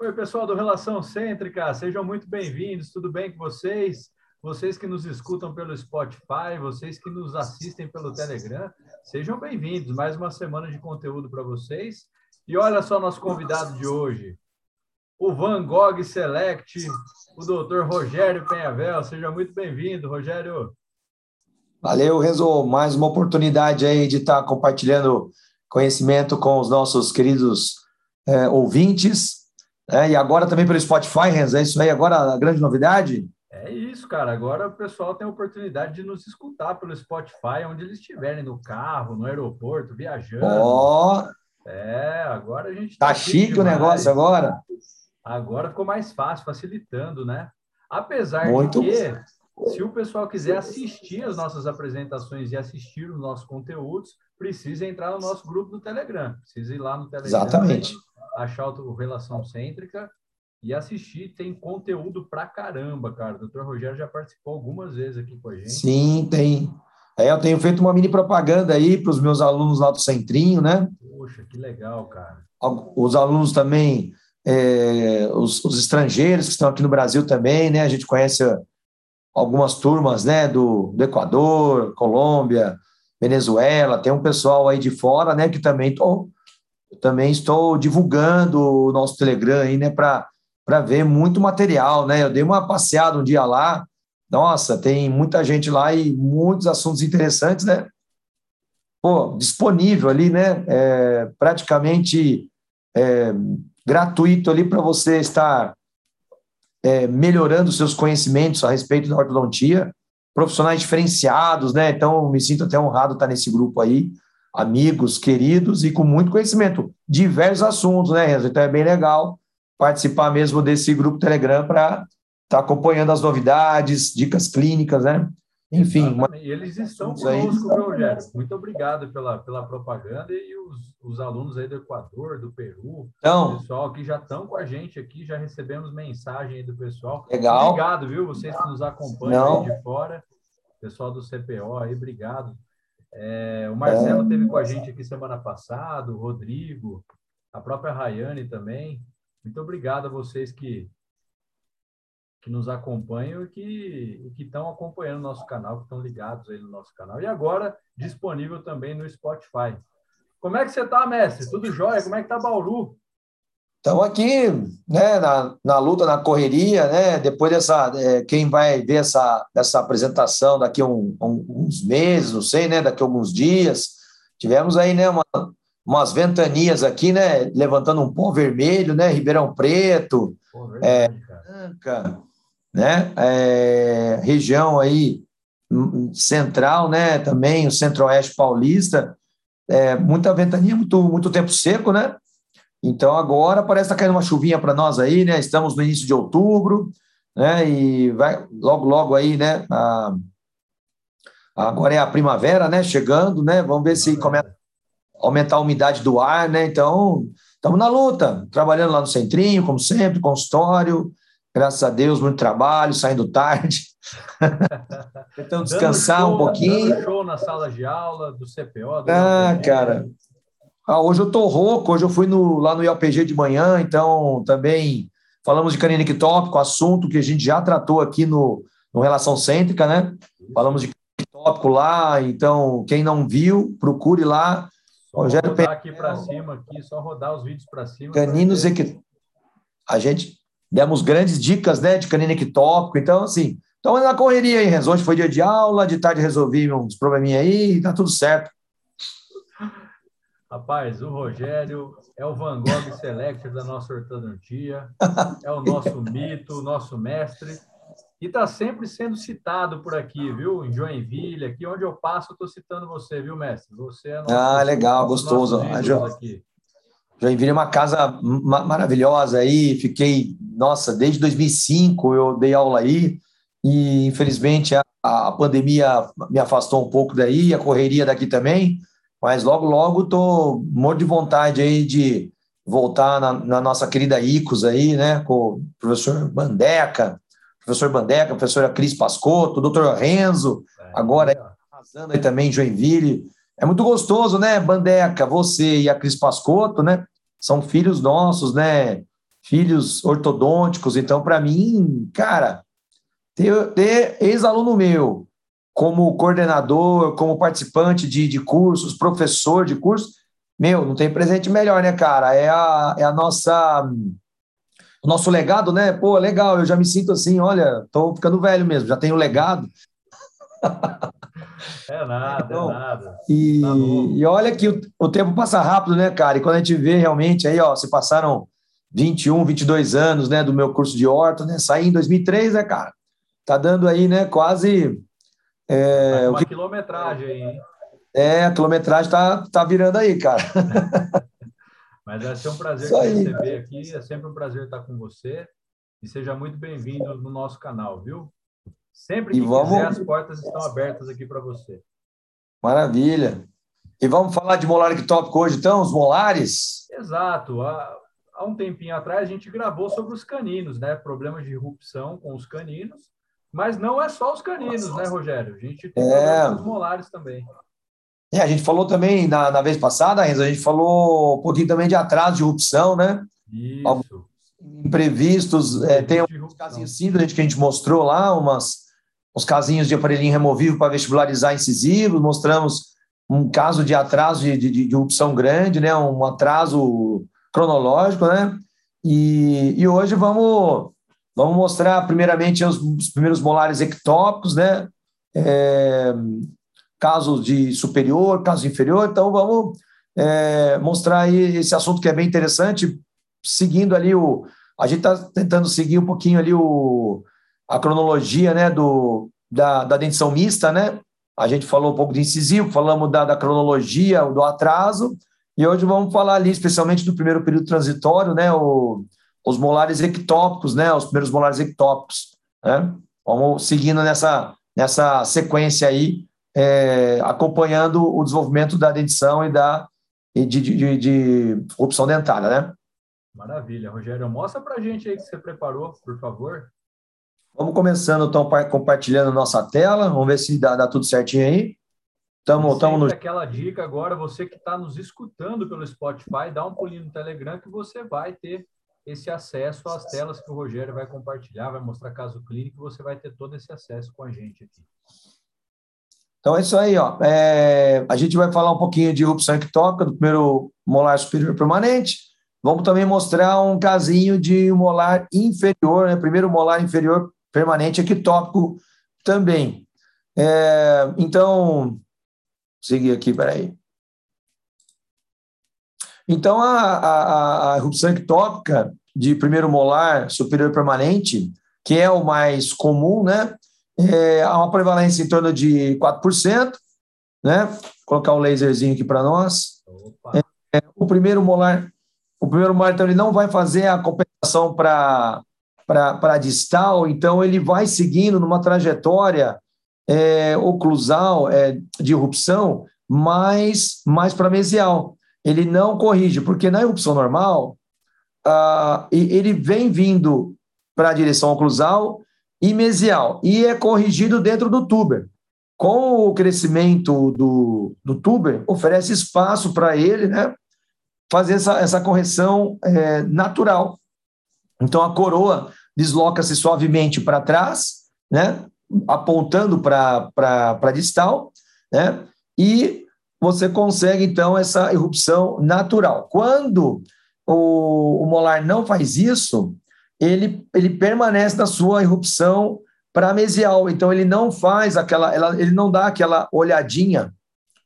Oi, pessoal do Relação Cêntrica, sejam muito bem-vindos, tudo bem com vocês? Vocês que nos escutam pelo Spotify, vocês que nos assistem pelo Telegram, sejam bem-vindos. Mais uma semana de conteúdo para vocês. E olha só nosso convidado de hoje, o Van Gogh Select, o doutor Rogério Penhavel. Seja muito bem-vindo, Rogério. Valeu, Renzo. Mais uma oportunidade aí de estar compartilhando conhecimento com os nossos queridos é, ouvintes. É, e agora também pelo Spotify, Renzo. É isso aí agora a grande novidade? É isso, cara. Agora o pessoal tem a oportunidade de nos escutar pelo Spotify, onde eles estiverem, no carro, no aeroporto, viajando. Ó! Oh. É, agora a gente tá, tá chique demais. o negócio agora. Agora ficou mais fácil, facilitando, né? Apesar Muito de que, se o pessoal quiser assistir as nossas apresentações e assistir os nossos conteúdos, precisa entrar no nosso grupo do Telegram. Precisa ir lá no Telegram. Exatamente. Achar o Relação Cêntrica e assistir. Tem conteúdo pra caramba, cara. O doutor Rogério já participou algumas vezes aqui com a gente. Sim, tem. É, eu tenho feito uma mini propaganda aí para os meus alunos lá do Centrinho, né? Poxa, que legal, cara. Os alunos também é, os, os, estrangeiros que estão aqui no Brasil também, né? A gente conhece algumas turmas, né? Do, do Equador, Colômbia, Venezuela, tem um pessoal aí de fora, né? Que também tô, também estou divulgando o nosso Telegram aí, né? Para para ver muito material, né? Eu dei uma passeada um dia lá, nossa, tem muita gente lá e muitos assuntos interessantes, né? Pô, disponível ali, né? É, praticamente é, gratuito ali para você estar é, melhorando seus conhecimentos a respeito da ortodontia, profissionais diferenciados, né? Então, me sinto até honrado estar nesse grupo aí, amigos, queridos e com muito conhecimento, diversos assuntos, né, Renzo? Então, é bem legal participar mesmo desse grupo Telegram para estar acompanhando as novidades, dicas clínicas, né? Enfim. Uma... Eles estão conosco, viu? Muito obrigado pela, pela propaganda e os, os alunos aí do Equador, do Peru, então, pessoal que já estão com a gente aqui, já recebemos mensagem aí do pessoal. Legal. Obrigado, viu? Vocês que nos acompanham de fora, pessoal do CPO aí, obrigado. É, o Marcelo é. teve com a gente aqui semana passada, o Rodrigo, a própria Rayane também. Muito obrigado a vocês que que nos acompanham e que estão acompanhando o nosso canal, que estão ligados aí no nosso canal. E agora, disponível também no Spotify. Como é que você está, mestre? Tudo jóia? Como é que está Bauru? Estamos aqui, né, na, na luta, na correria, né, depois dessa, é, quem vai ver essa, essa apresentação daqui a um, um, uns meses, não sei, né, daqui a alguns dias, tivemos aí, né, uma, umas ventanias aqui, né, levantando um pó vermelho, né, Ribeirão Preto, é, Branca, né? É, região aí central, né? Também o centro-oeste paulista, é, muita ventania, muito, muito tempo seco, né? Então agora parece que está caindo uma chuvinha para nós aí, né? Estamos no início de outubro, né? E vai logo, logo aí, né? A, agora é a primavera, né? Chegando, né? Vamos ver se começa a aumentar a umidade do ar, né? Então estamos na luta, trabalhando lá no centrinho, como sempre, consultório, graças a Deus, muito trabalho, saindo tarde. Tentando descansar show, um pouquinho. Dando show na sala de aula do CPO. Do ah, cara. Ah, hoje eu tô rouco, hoje eu fui no, lá no IOPG de manhã, então também falamos de canina ectópico, assunto que a gente já tratou aqui no, no Relação Cêntrica, né? Falamos de ectópico lá, então quem não viu, procure lá. Só Rogério rodar aqui para cima, aqui, só rodar os vídeos para cima. Caninos ectópicos. A gente demos grandes dicas né, de canina ectópico. Então, assim, estamos na correria aí, Renzo. Hoje foi dia de aula, de tarde resolvi uns probleminha aí, tá tudo certo. Rapaz, o Rogério é o Van Gogh Selector da nossa ortodontia, é o nosso mito, o nosso mestre, e está sempre sendo citado por aqui, viu? Em Joinville, aqui onde eu passo, eu estou citando você, viu, mestre? Você é nosso, Ah, legal, gostoso. A jo... aqui. Joinville é uma casa maravilhosa aí, fiquei, nossa, desde 2005 eu dei aula aí e infelizmente a, a pandemia me afastou um pouco daí, a correria daqui também, mas logo, logo tô morto de vontade aí de voltar na, na nossa querida ICOS aí, né, com o professor Bandeca, professor Bandeca, professora Cris Pascotto, doutor Renzo, é, agora arrasando aí também em Joinville, é muito gostoso, né, Bandeca, você e a Cris Pascotto, né? são filhos nossos, né? Filhos ortodônticos. Então, para mim, cara, ter, ter ex-aluno meu como coordenador, como participante de, de cursos, professor de cursos, meu, não tem presente melhor, né, cara? É a, é a nossa. O nosso legado, né? Pô, legal, eu já me sinto assim, olha, tô ficando velho mesmo, já tenho legado. É nada, é então, é nada. E, tá e olha que o, o, tempo passa rápido, né, cara? E quando a gente vê realmente aí, ó, se passaram 21, 22 anos, né, do meu curso de horta, né? Saí em 2003, né, cara? Tá dando aí, né, quase é, tá uma que... quilometragem aí, hein? É, a quilometragem tá, tá virando aí, cara. Mas vai ser um prazer te receber aqui. É sempre um prazer estar com você. E seja muito bem-vindo no nosso canal, viu? Sempre que vamos... quiser, as portas estão abertas aqui para você. Maravilha. E vamos falar de molar ectópico hoje, então, os molares? Exato. Há, há um tempinho atrás, a gente gravou sobre os caninos, né? Problemas de irrupção com os caninos. Mas não é só os caninos, né, Rogério? A gente tem é... os molares também. É, a gente falou também na, na vez passada, Renzo, a gente falou um pouquinho também de atraso de erupção, né? Isso. Imprevistos, é, tem uns casinhos síndrome que a gente mostrou lá, umas, uns casinhos de aparelhinho removível para vestibularizar incisivos, mostramos um caso de atraso de, de, de erupção grande, né? Um atraso cronológico, né? E, e hoje vamos Vamos mostrar primeiramente os, os primeiros molares ectópicos, né? É, casos de superior, caso inferior. Então vamos é, mostrar aí esse assunto que é bem interessante, seguindo ali o. A gente está tentando seguir um pouquinho ali o, a cronologia né, do, da, da dentição mista, né? A gente falou um pouco de incisivo, falamos da, da cronologia, do atraso, e hoje vamos falar ali especialmente do primeiro período transitório, né? O, os molares ectópicos, né, os primeiros molares ectópicos. Né? Vamos seguindo nessa, nessa sequência aí, é, acompanhando o desenvolvimento da dentição e da de, de, de, de opção dentária, né? Maravilha, Rogério. Mostra para a gente aí que você preparou, por favor. Vamos começando, então, compartilhando nossa tela. Vamos ver se dá, dá tudo certinho aí. Estamos no... aquela dica agora, você que está nos escutando pelo Spotify, dá um pulinho no Telegram que você vai ter esse acesso às telas que o Rogério vai compartilhar, vai mostrar caso clínico, você vai ter todo esse acesso com a gente aqui. Então é isso aí, ó. É, a gente vai falar um pouquinho de erupção ectópica do primeiro molar superior permanente. Vamos também mostrar um casinho de molar inferior, né? Primeiro molar inferior permanente ectópico também. É, então, seguir aqui, peraí. Então, a, a, a erupção ectópica de primeiro molar superior permanente, que é o mais comum, né? É, há uma prevalência em torno de 4%, né? Vou colocar o laserzinho aqui para nós. É, o primeiro molar, o primeiro molar, então, ele não vai fazer a compensação para para distal, então ele vai seguindo numa trajetória é, oclusal é, de erupção mais, mais para mesial ele não corrige, porque na erupção normal, uh, ele vem vindo para a direção oclusal e mesial, e é corrigido dentro do tuber. Com o crescimento do, do tuber, oferece espaço para ele né, fazer essa, essa correção é, natural. Então, a coroa desloca-se suavemente para trás, né, apontando para a distal, né, e você consegue, então, essa erupção natural. Quando o, o molar não faz isso, ele, ele permanece na sua erupção para mesial. Então, ele não faz aquela, ela, ele não dá aquela olhadinha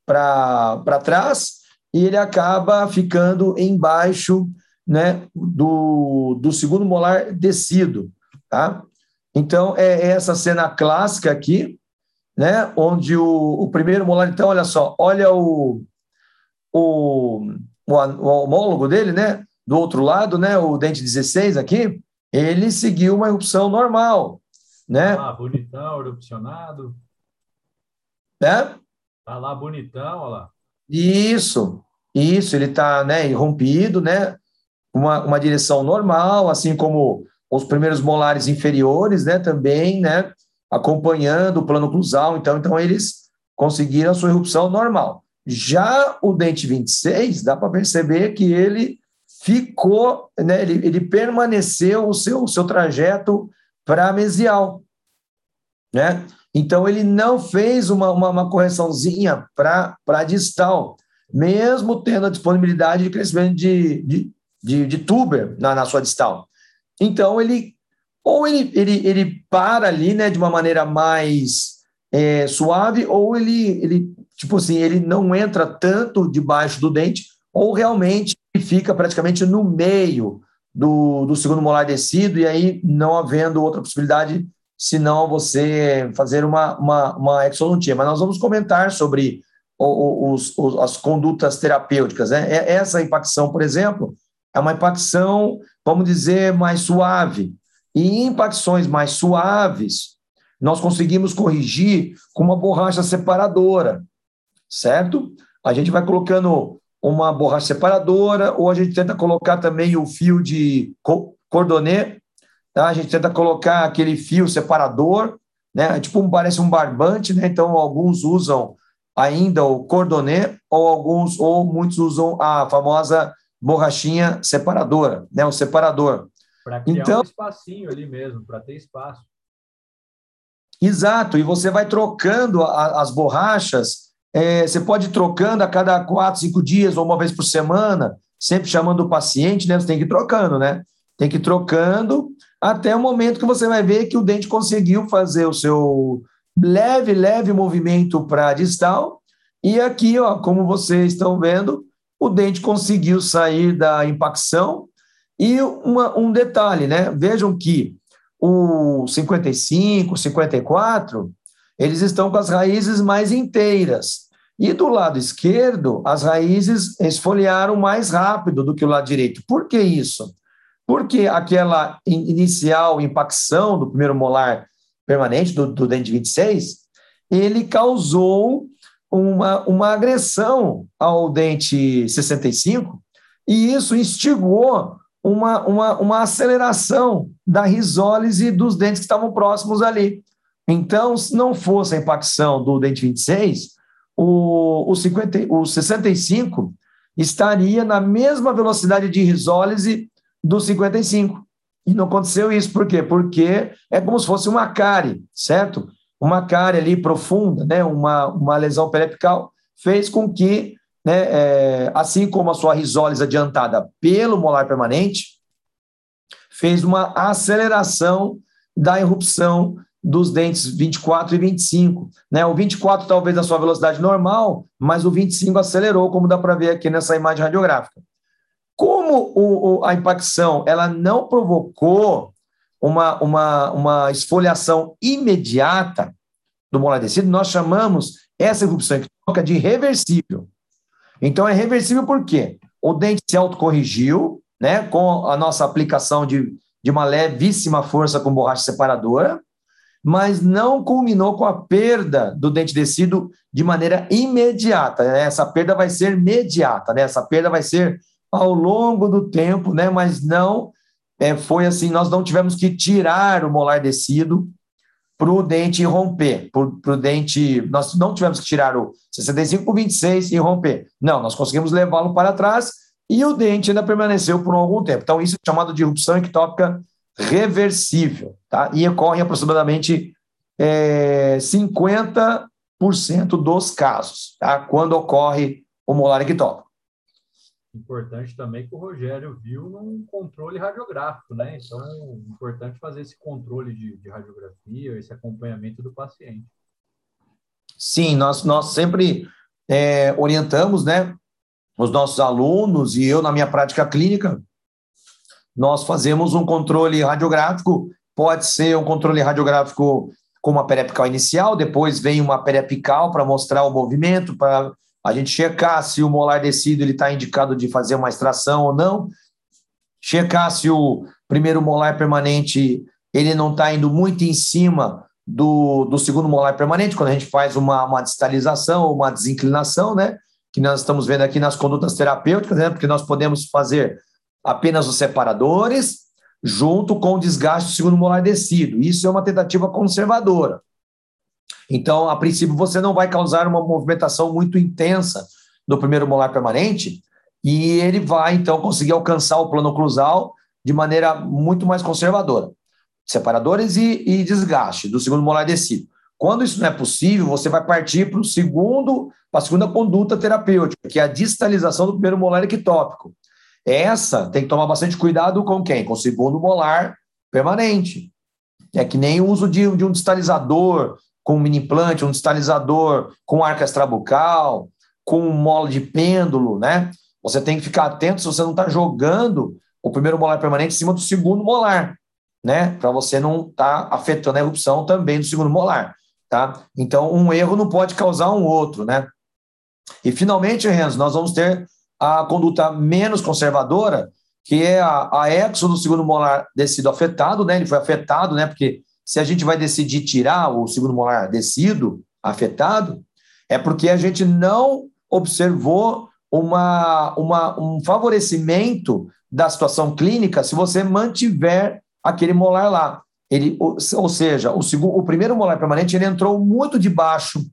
para trás e ele acaba ficando embaixo né, do, do segundo molar descido. Tá? Então, é essa cena clássica aqui, né? onde o, o primeiro molar, então, olha só, olha o, o, o, o homólogo dele, né? do outro lado, né? o dente 16 aqui, ele seguiu uma erupção normal. Né? Ah, bonitão, erupcionado. É? Tá lá bonitão, olha lá. Isso, isso, ele está né, irrompido, né? Uma, uma direção normal, assim como os primeiros molares inferiores, né? Também, né? Acompanhando o plano cruzal, então, então eles conseguiram a sua erupção normal. Já o dente 26, dá para perceber que ele ficou, né, ele, ele permaneceu o seu, o seu trajeto para mesial, né? Então ele não fez uma, uma, uma correçãozinha para distal, mesmo tendo a disponibilidade de crescimento de, de, de, de tuber na, na sua distal. Então ele ou ele, ele, ele para ali, né, de uma maneira mais é, suave, ou ele, ele, tipo assim, ele não entra tanto debaixo do dente, ou realmente fica praticamente no meio do, do segundo molar descido, e aí não havendo outra possibilidade senão você fazer uma, uma, uma exodontia. Mas nós vamos comentar sobre os, os, as condutas terapêuticas. Né? Essa impacção, por exemplo, é uma impacção, vamos dizer, mais suave. E em impacções mais suaves, nós conseguimos corrigir com uma borracha separadora, certo? A gente vai colocando uma borracha separadora, ou a gente tenta colocar também o fio de cordonê, tá? A gente tenta colocar aquele fio separador, né? Tipo, parece um barbante, né? Então, alguns usam ainda o cordonê, ou alguns, ou muitos usam a famosa borrachinha separadora, né? O separador. Para criar então, um espacinho ali mesmo, para ter espaço. Exato, e você vai trocando a, as borrachas, é, você pode ir trocando a cada quatro, cinco dias ou uma vez por semana, sempre chamando o paciente, né? Você tem que ir trocando, né? Tem que ir trocando até o momento que você vai ver que o dente conseguiu fazer o seu leve, leve movimento para distal. E aqui, ó, como vocês estão vendo, o dente conseguiu sair da impacção. E uma, um detalhe, né? Vejam que o 55, 54, eles estão com as raízes mais inteiras. E do lado esquerdo, as raízes esfoliaram mais rápido do que o lado direito. Por que isso? Porque aquela inicial impacção do primeiro molar permanente, do, do dente 26, ele causou uma, uma agressão ao dente 65, e isso instigou uma, uma, uma aceleração da risólise dos dentes que estavam próximos ali. Então, se não fosse a impacção do dente 26, o, o, 50, o 65 estaria na mesma velocidade de risólise do 55. E não aconteceu isso, por quê? Porque é como se fosse uma cárie, certo? Uma cárie ali profunda, né? uma, uma lesão periapical, fez com que né, é, assim como a sua risólise adiantada pelo molar permanente, fez uma aceleração da erupção dos dentes 24 e 25. Né? O 24 talvez na sua velocidade normal, mas o 25 acelerou, como dá para ver aqui nessa imagem radiográfica. Como o, o, a impacção ela não provocou uma, uma, uma esfoliação imediata do molar descido, nós chamamos essa erupção de reversível. Então, é reversível por quê? O dente se autocorrigiu, né, com a nossa aplicação de, de uma levíssima força com borracha separadora, mas não culminou com a perda do dente descido de maneira imediata. Né? Essa perda vai ser imediata, né? essa perda vai ser ao longo do tempo, né? mas não é, foi assim, nós não tivemos que tirar o molar descido para o dente romper, para o dente. Nós não tivemos que tirar o 65 por 26 e romper. Não, nós conseguimos levá-lo para trás e o dente ainda permaneceu por algum tempo. Então, isso é chamado de erupção ectópica reversível, tá? E ocorre em aproximadamente é, 50% dos casos, tá? Quando ocorre o molar ectópico. Importante também que o Rogério viu num controle radiográfico, né? Então, importante fazer esse controle de, de radiografia, esse acompanhamento do paciente. Sim, nós, nós sempre é, orientamos, né? Os nossos alunos e eu, na minha prática clínica, nós fazemos um controle radiográfico, pode ser um controle radiográfico com uma periapical inicial, depois vem uma periapical para mostrar o movimento, para a gente checar se o molar descido está indicado de fazer uma extração ou não, checar se o primeiro molar permanente ele não está indo muito em cima do, do segundo molar permanente, quando a gente faz uma, uma distalização ou uma desinclinação, né? Que nós estamos vendo aqui nas condutas terapêuticas, né? Porque nós podemos fazer apenas os separadores junto com o desgaste do segundo molar descido. Isso é uma tentativa conservadora. Então, a princípio, você não vai causar uma movimentação muito intensa do primeiro molar permanente, e ele vai, então, conseguir alcançar o plano oclusal de maneira muito mais conservadora. Separadores e, e desgaste do segundo molar descido. Quando isso não é possível, você vai partir para o segundo, para a segunda conduta terapêutica, que é a distalização do primeiro molar ectópico. Essa tem que tomar bastante cuidado com quem? Com o segundo molar permanente. É que nem o uso de, de um distalizador com um mini implante, um distalizador com arco extrabucal, com mola de pêndulo, né? Você tem que ficar atento se você não está jogando o primeiro molar permanente em cima do segundo molar, né? Para você não estar tá afetando a erupção também do segundo molar, tá? Então, um erro não pode causar um outro, né? E, finalmente, Renzo, nós vamos ter a conduta menos conservadora, que é a, a exo do segundo molar descido afetado, né? Ele foi afetado, né? Porque se a gente vai decidir tirar o segundo molar descido afetado, é porque a gente não observou uma, uma, um favorecimento da situação clínica se você mantiver aquele molar lá. Ele, ou, seja, o, segundo, o primeiro molar permanente ele entrou muito debaixo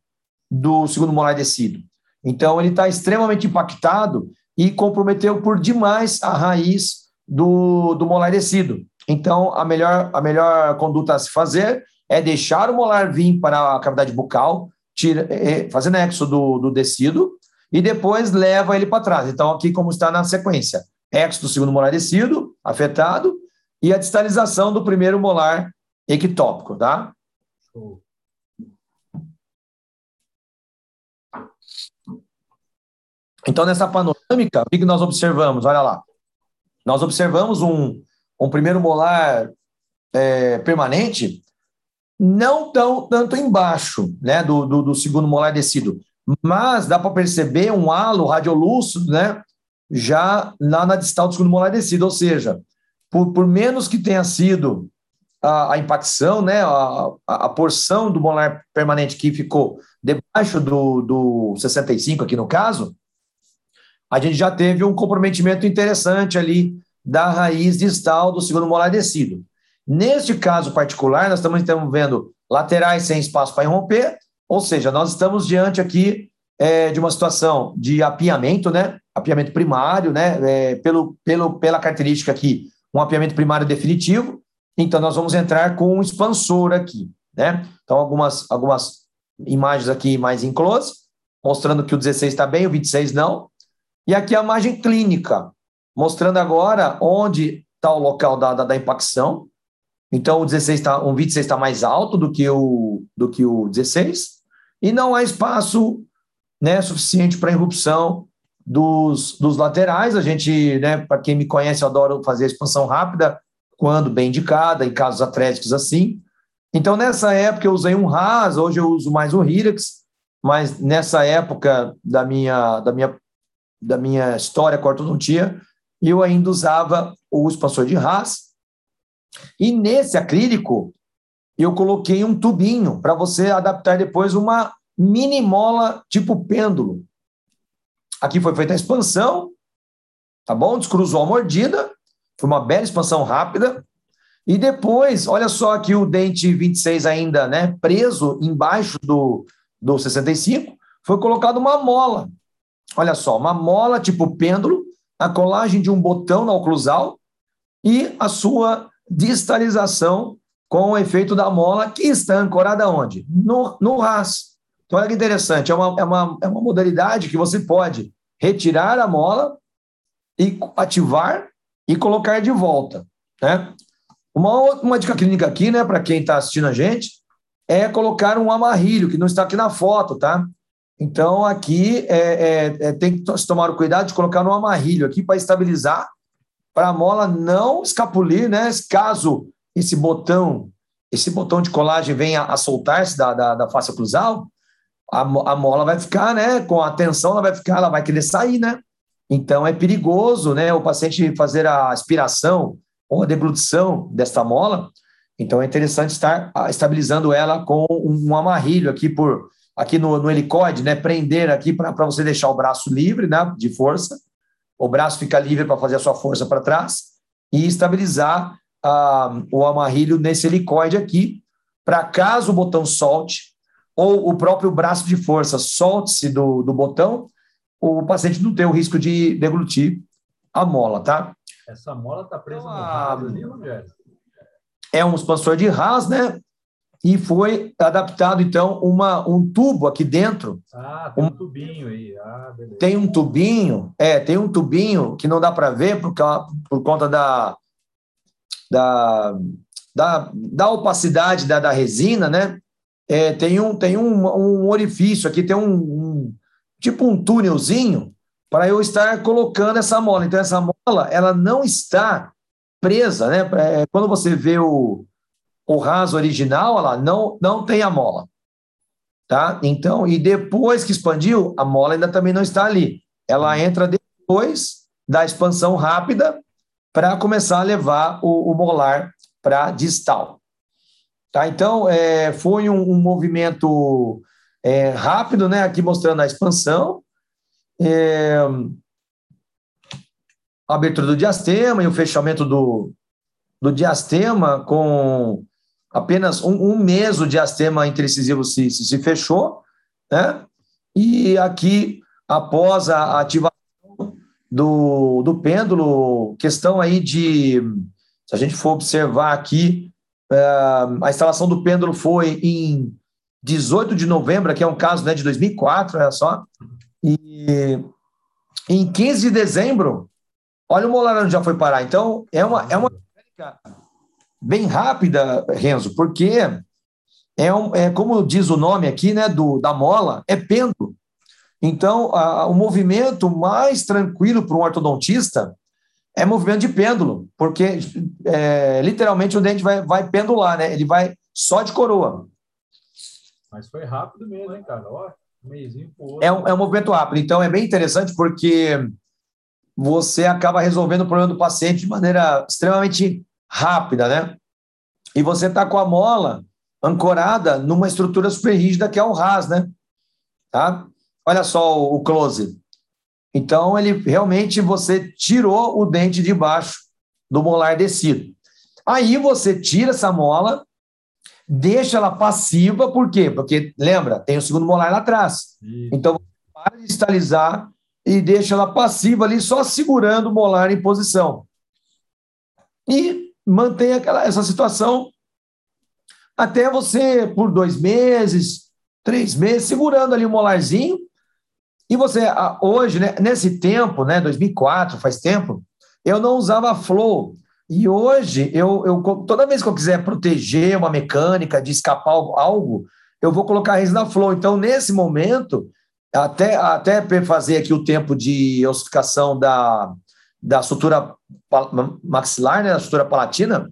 do segundo molar descido. Então, ele está extremamente impactado e comprometeu por demais a raiz do, do molar descido. Então, a melhor, a melhor conduta a se fazer é deixar o molar vir para a cavidade bucal, tira, é, fazer nexo do, do descido, e depois leva ele para trás. Então, aqui como está na sequência, exo do segundo molar descido, afetado, e a distalização do primeiro molar ectópico, tá? Então, nessa panorâmica, o que nós observamos? Olha lá. Nós observamos um, um primeiro molar é, permanente não tão tanto embaixo né, do, do, do segundo molar descido, mas dá para perceber um halo radiolúcido, né? Já lá na distal do segundo molar descido, ou seja, por, por menos que tenha sido a, a impacção, né, a, a, porção do molar permanente que ficou debaixo do, do 65 aqui no caso, a gente já teve um comprometimento interessante ali da raiz distal do segundo molar descido. Neste caso particular, nós estamos então vendo laterais sem espaço para irromper ou seja, nós estamos diante aqui é, de uma situação de apiamento, né? Apiamento primário, né? É, pelo, pelo, pela característica aqui, um apiamento primário definitivo. Então, nós vamos entrar com um expansor aqui, né? Então, algumas, algumas imagens aqui mais em close, mostrando que o 16 está bem, o 26 não. E aqui a imagem clínica, mostrando agora onde está o local da, da, da impacção. Então, o 16 tá, o 26 está mais alto do que o, do que o 16 e não há espaço né, suficiente para irrupção dos, dos laterais. A gente, né, para quem me conhece, adoro fazer expansão rápida, quando bem indicada, em casos atléticos assim. Então, nessa época, eu usei um RAS, hoje eu uso mais um Hirax, mas nessa época da minha, da minha, da minha história com a ortodontia, eu ainda usava o expansor de RAS. E nesse acrílico, eu coloquei um tubinho para você adaptar depois uma mini mola tipo pêndulo. Aqui foi feita a expansão, tá bom? Descruzou a mordida, foi uma bela expansão rápida. E depois, olha só aqui o dente 26 ainda, né, preso embaixo do, do 65, foi colocado uma mola. Olha só, uma mola tipo pêndulo, a colagem de um botão na oclusal e a sua distalização com o efeito da mola que está ancorada onde? No, no RAS. Então, olha que interessante, é uma, é, uma, é uma modalidade que você pode retirar a mola e ativar e colocar de volta. Né? Uma, uma dica clínica aqui, né, para quem está assistindo a gente, é colocar um amarrilho, que não está aqui na foto, tá? Então, aqui é, é, é, tem que tomar o cuidado de colocar um amarrilho aqui para estabilizar, para a mola não escapulir, né? Caso esse botão, esse botão de colagem venha a soltar-se da, da, da face oclusal, a, a mola vai ficar, né? Com a tensão, ela vai ficar, ela vai querer sair, né? Então é perigoso, né? O paciente fazer a aspiração ou a deglutição desta mola. Então é interessante estar estabilizando ela com um amarrilho aqui por aqui no, no helicóide, né? Prender aqui para você deixar o braço livre, né? De força. O braço fica livre para fazer a sua força para trás e estabilizar ah, o amarrilho nesse helicoide aqui, para caso o botão solte, ou o próprio braço de força solte-se do, do botão, o paciente não ter o risco de deglutir a mola, tá? Essa mola está presa então, no rabo ali, Rogério? É um expansor de RAS, né? E foi adaptado, então, uma, um tubo aqui dentro. Ah, tem um, um tubinho aí. Ah, beleza. Tem um tubinho, é, tem um tubinho que não dá para ver por, por conta da, da, da, da opacidade da, da resina, né? É, tem um, tem um, um orifício aqui, tem um, um tipo um túnelzinho para eu estar colocando essa mola. Então, essa mola, ela não está presa, né? É, quando você vê o, o raso original, ela não, não tem a mola. Tá? Então, e depois que expandiu, a mola ainda também não está ali. Ela entra depois da expansão rápida para começar a levar o, o molar para distal. Tá? Então, é, foi um, um movimento é, rápido, né? Aqui mostrando a expansão, é, a abertura do diastema e o fechamento do, do diastema com apenas um, um mês o diastema intercisivo se, se, se, fechou, né? E aqui, após a ativação do, do pêndulo, questão aí de, se a gente for observar aqui, é, a instalação do pêndulo foi em 18 de novembro, que é um caso né, de 2004, olha só, e em 15 de dezembro, olha o molar onde já foi parar. Então, é uma, é uma bem rápida, Renzo, porque é, um, é como diz o nome aqui, né, do, da mola, é pêndulo. Então, a, o movimento mais tranquilo para um ortodontista é movimento de pêndulo, porque é, literalmente o dente vai, vai pendular, né? Ele vai só de coroa. Mas foi rápido mesmo, hein, cara? Ó, um mêsinho É um, é um movimento rápido. Então, é bem interessante porque você acaba resolvendo o problema do paciente de maneira extremamente rápida, né? E você está com a mola ancorada numa estrutura super rígida que é o RAS, né? Tá? Olha só o close. Então, ele realmente você tirou o dente de baixo do molar descido. Aí você tira essa mola deixa ela passiva, por quê? Porque, lembra, tem o segundo molar lá atrás. Então, para de estalizar e deixa ela passiva ali, só segurando o molar em posição. E mantém aquela, essa situação até você, por dois meses, três meses, segurando ali o molarzinho. E você, hoje, né, nesse tempo, né, 2004, faz tempo, eu não usava flow. E hoje, eu, eu, toda vez que eu quiser proteger uma mecânica de escapar algo, eu vou colocar a resina flow. Então, nesse momento, até, até fazer aqui o tempo de ossificação da, da sutura maxilar, né, da sutura palatina,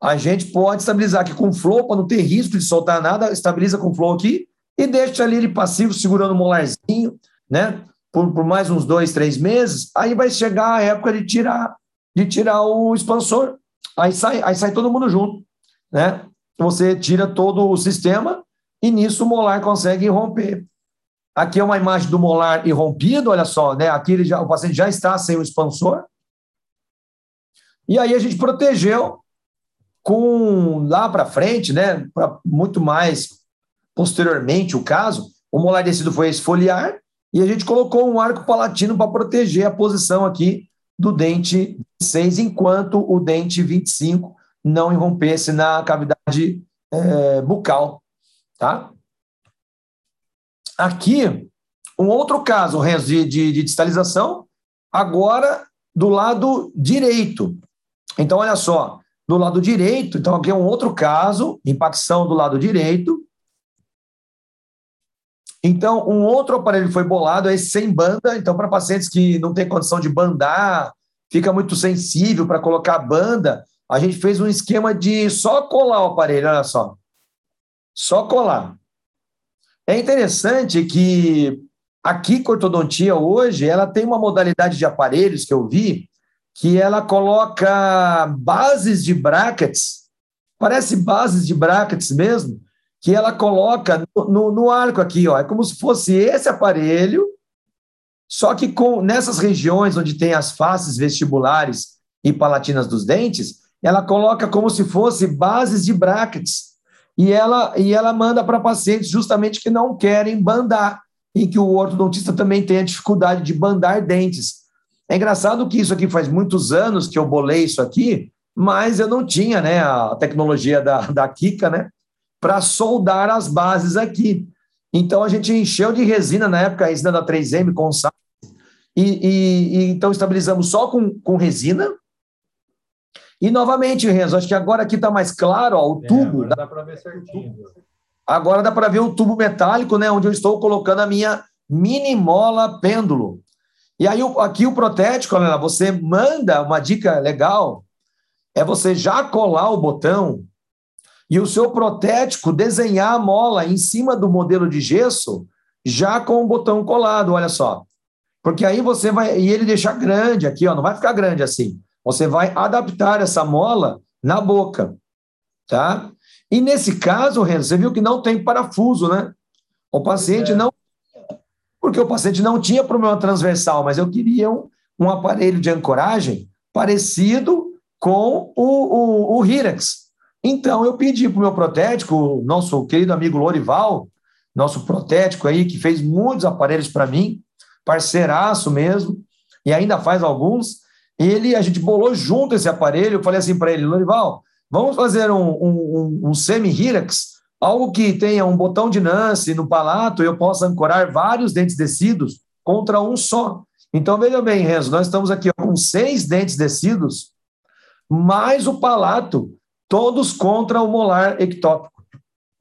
a gente pode estabilizar aqui com flow, para não ter risco de soltar nada, estabiliza com flow aqui e deixa ali ele passivo, segurando o molarzinho, né, por, por mais uns dois, três meses, aí vai chegar a época de tirar de tirar o expansor. Aí sai, aí sai todo mundo junto, né? Você tira todo o sistema e nisso o molar consegue romper. Aqui é uma imagem do molar irrompido, olha só, né? Aqui já, o paciente já está sem o expansor. E aí a gente protegeu com lá para frente, né? Para muito mais posteriormente o caso, o molar descido foi esfoliar e a gente colocou um arco palatino para proteger a posição aqui do dente 6, enquanto o dente 25 não irrompesse na cavidade é, bucal. Tá? Aqui, um outro caso, Renzo, de, de, de distalização, agora do lado direito. Então, olha só, do lado direito, então aqui é um outro caso, impacção do lado direito. Então, um outro aparelho foi bolado, esse sem banda. Então, para pacientes que não têm condição de bandar, fica muito sensível para colocar banda, a gente fez um esquema de só colar o aparelho, olha só. Só colar. É interessante que aqui com ortodontia hoje, ela tem uma modalidade de aparelhos que eu vi, que ela coloca bases de brackets, parece bases de brackets mesmo, que ela coloca no, no, no arco aqui, ó. É como se fosse esse aparelho só que com, nessas regiões onde tem as faces vestibulares e palatinas dos dentes, ela coloca como se fosse bases de brackets. E ela, e ela manda para pacientes justamente que não querem bandar. em que o ortodontista também tem a dificuldade de bandar dentes. É engraçado que isso aqui faz muitos anos que eu bolei isso aqui, mas eu não tinha né, a tecnologia da, da Kika né, para soldar as bases aqui. Então a gente encheu de resina na época, a resina da 3M com sal, e, e, e, então estabilizamos só com, com resina. E novamente, Renzo, acho que agora aqui está mais claro ó, o é, tubo. Agora dá para ver certinho. Agora dá para ver o tubo metálico, né, onde eu estou colocando a minha mini mola pêndulo. E aí, aqui o protético, olha lá, você manda uma dica legal, é você já colar o botão e o seu protético desenhar a mola em cima do modelo de gesso, já com o botão colado, olha só. Porque aí você vai, e ele deixar grande aqui, ó, não vai ficar grande assim. Você vai adaptar essa mola na boca, tá? E nesse caso, Renzo, você viu que não tem parafuso, né? O paciente é. não. Porque o paciente não tinha problema transversal, mas eu queria um, um aparelho de ancoragem parecido com o, o, o Hirex. Então, eu pedi para o meu protético, nosso querido amigo Lorival, nosso protético aí, que fez muitos aparelhos para mim, parceiraço mesmo, e ainda faz alguns. Ele, a gente bolou junto esse aparelho. Eu falei assim para ele, Lorival, Vamos fazer um, um, um semi-hirax, algo que tenha um botão de Nance no palato e eu possa ancorar vários dentes descidos contra um só. Então, veja bem, Renzo, nós estamos aqui com seis dentes descidos, mais o palato, todos contra o molar ectópico.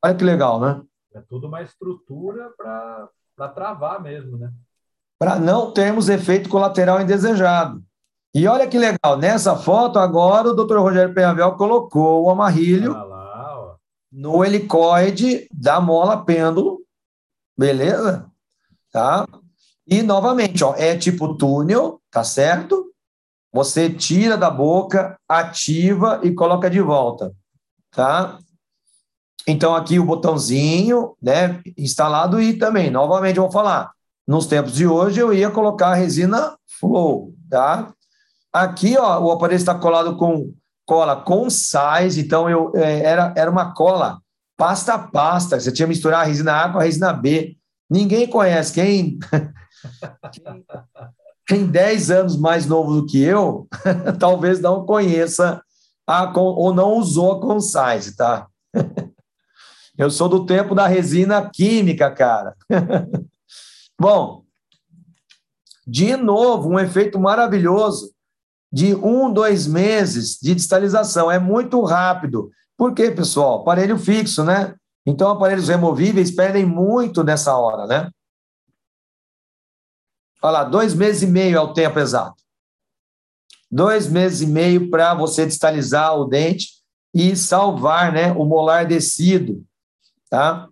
Olha que legal, né? É tudo uma estrutura para travar mesmo, né? Para não termos efeito colateral indesejado. E olha que legal, nessa foto agora o Dr. Rogério Penhavel colocou o amarrilho lá, no helicoide da mola pêndulo, beleza? Tá? E novamente, ó, é tipo túnel, tá certo? Você tira da boca, ativa e coloca de volta, tá? Então aqui o botãozinho, né, instalado e também, novamente eu vou falar, nos tempos de hoje eu ia colocar a resina flow, tá? Aqui, ó, o aparelho está colado com cola com sais, então eu é, era, era uma cola pasta a pasta. Você tinha que misturar a resina A com a resina B. Ninguém conhece. Quem, quem tem 10 anos mais novo do que eu, talvez não conheça a, ou não usou a Concise, tá? Eu sou do tempo da resina química, cara. Bom, de novo, um efeito maravilhoso de um, dois meses de distalização. É muito rápido. Por quê, pessoal? Aparelho fixo, né? Então, aparelhos removíveis perdem muito nessa hora, né? Olha lá, dois meses e meio é o tempo exato. Dois meses e meio para você distalizar o dente e salvar né, o molar descido, tá?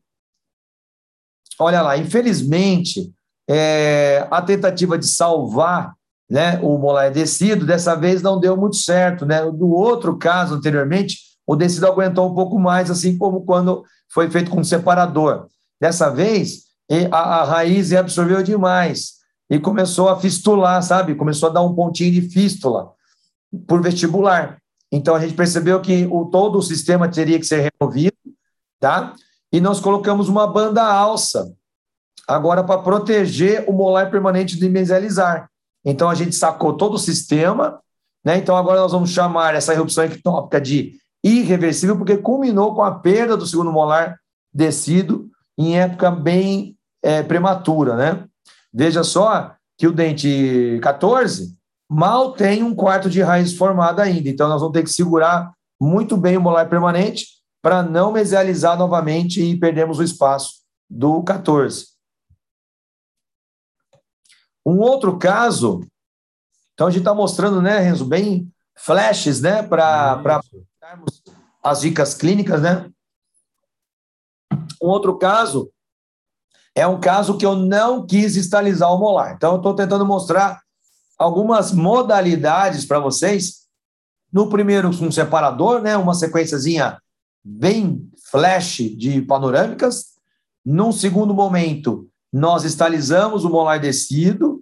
Olha lá, infelizmente, é, a tentativa de salvar né, o molar descido, dessa vez não deu muito certo. Né? Do outro caso, anteriormente, o descido aguentou um pouco mais, assim como quando foi feito com separador. Dessa vez, a, a raiz absorveu demais e começou a fistular, sabe? Começou a dar um pontinho de fístula por vestibular. Então, a gente percebeu que o, todo o sistema teria que ser removido, tá? E nós colocamos uma banda alça, agora para proteger o molar permanente de mesalixar. Então, a gente sacou todo o sistema, né? Então, agora nós vamos chamar essa erupção ectópica de irreversível, porque culminou com a perda do segundo molar descido em época bem é, prematura, né? Veja só que o dente 14 mal tem um quarto de raiz formada ainda, então nós vamos ter que segurar muito bem o molar permanente para não mesializar novamente e perdermos o espaço do 14. Um outro caso, então a gente está mostrando, né, Renzo, bem flashes, né, para darmos as dicas clínicas, né? Um outro caso é um caso que eu não quis estalizar o molar. Então, eu estou tentando mostrar algumas modalidades para vocês. No primeiro, um separador, né, uma sequenciazinha bem flash de panorâmicas. Num segundo momento, nós estalizamos o molar descido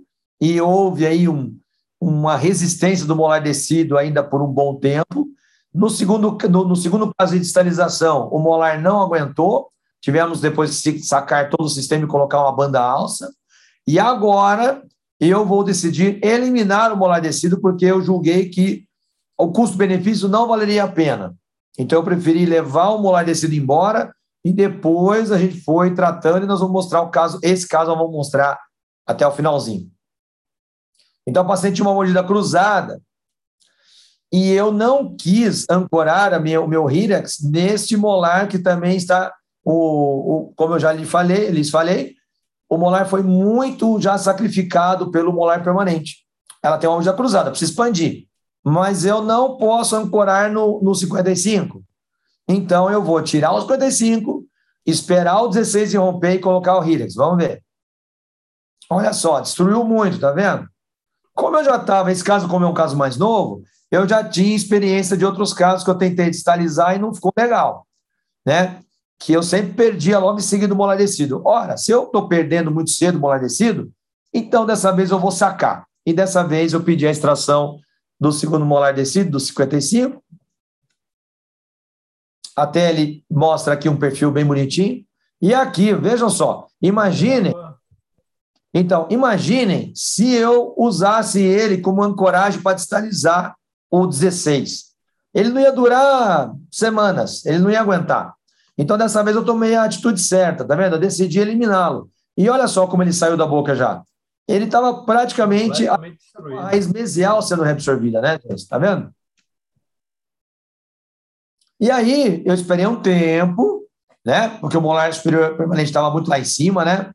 e houve aí um, uma resistência do molar descido ainda por um bom tempo. No segundo, no, no segundo caso de estalização, o molar não aguentou, tivemos depois que sacar todo o sistema e colocar uma banda alça. E agora eu vou decidir eliminar o molar descido, porque eu julguei que o custo-benefício não valeria a pena. Então eu preferi levar o molar descido embora e depois a gente foi tratando e nós vamos mostrar o caso. Esse caso nós vamos mostrar até o finalzinho. Então, o paciente tinha uma mordida cruzada e eu não quis ancorar minha, o meu Hirax neste molar que também está, o, o, como eu já lhe falei, lhes falei, o molar foi muito já sacrificado pelo molar permanente. Ela tem uma mordida cruzada, precisa expandir. Mas eu não posso ancorar no, no 55. Então, eu vou tirar o 55, esperar o 16 e romper e colocar o Hirax. Vamos ver. Olha só, destruiu muito, tá vendo? Como eu já estava, esse caso, como é um caso mais novo, eu já tinha experiência de outros casos que eu tentei distalizar e não ficou legal, né? Que eu sempre perdia logo em seguida o moladecido. Ora, se eu estou perdendo muito cedo o moladecido, então dessa vez eu vou sacar. E dessa vez eu pedi a extração do segundo molar descido, do 55. Até ele mostra aqui um perfil bem bonitinho. E aqui, vejam só, imaginem então, imaginem se eu usasse ele como ancoragem para distalizar o 16. Ele não ia durar semanas, ele não ia aguentar. Então, dessa vez eu tomei a atitude certa, tá vendo? Eu decidi eliminá-lo. E olha só como ele saiu da boca já. Ele estava praticamente, praticamente a raiz mesial sendo reabsorvida, né? Tá vendo? E aí, eu esperei um tempo, né? Porque o molar superior permanente estava muito lá em cima, né?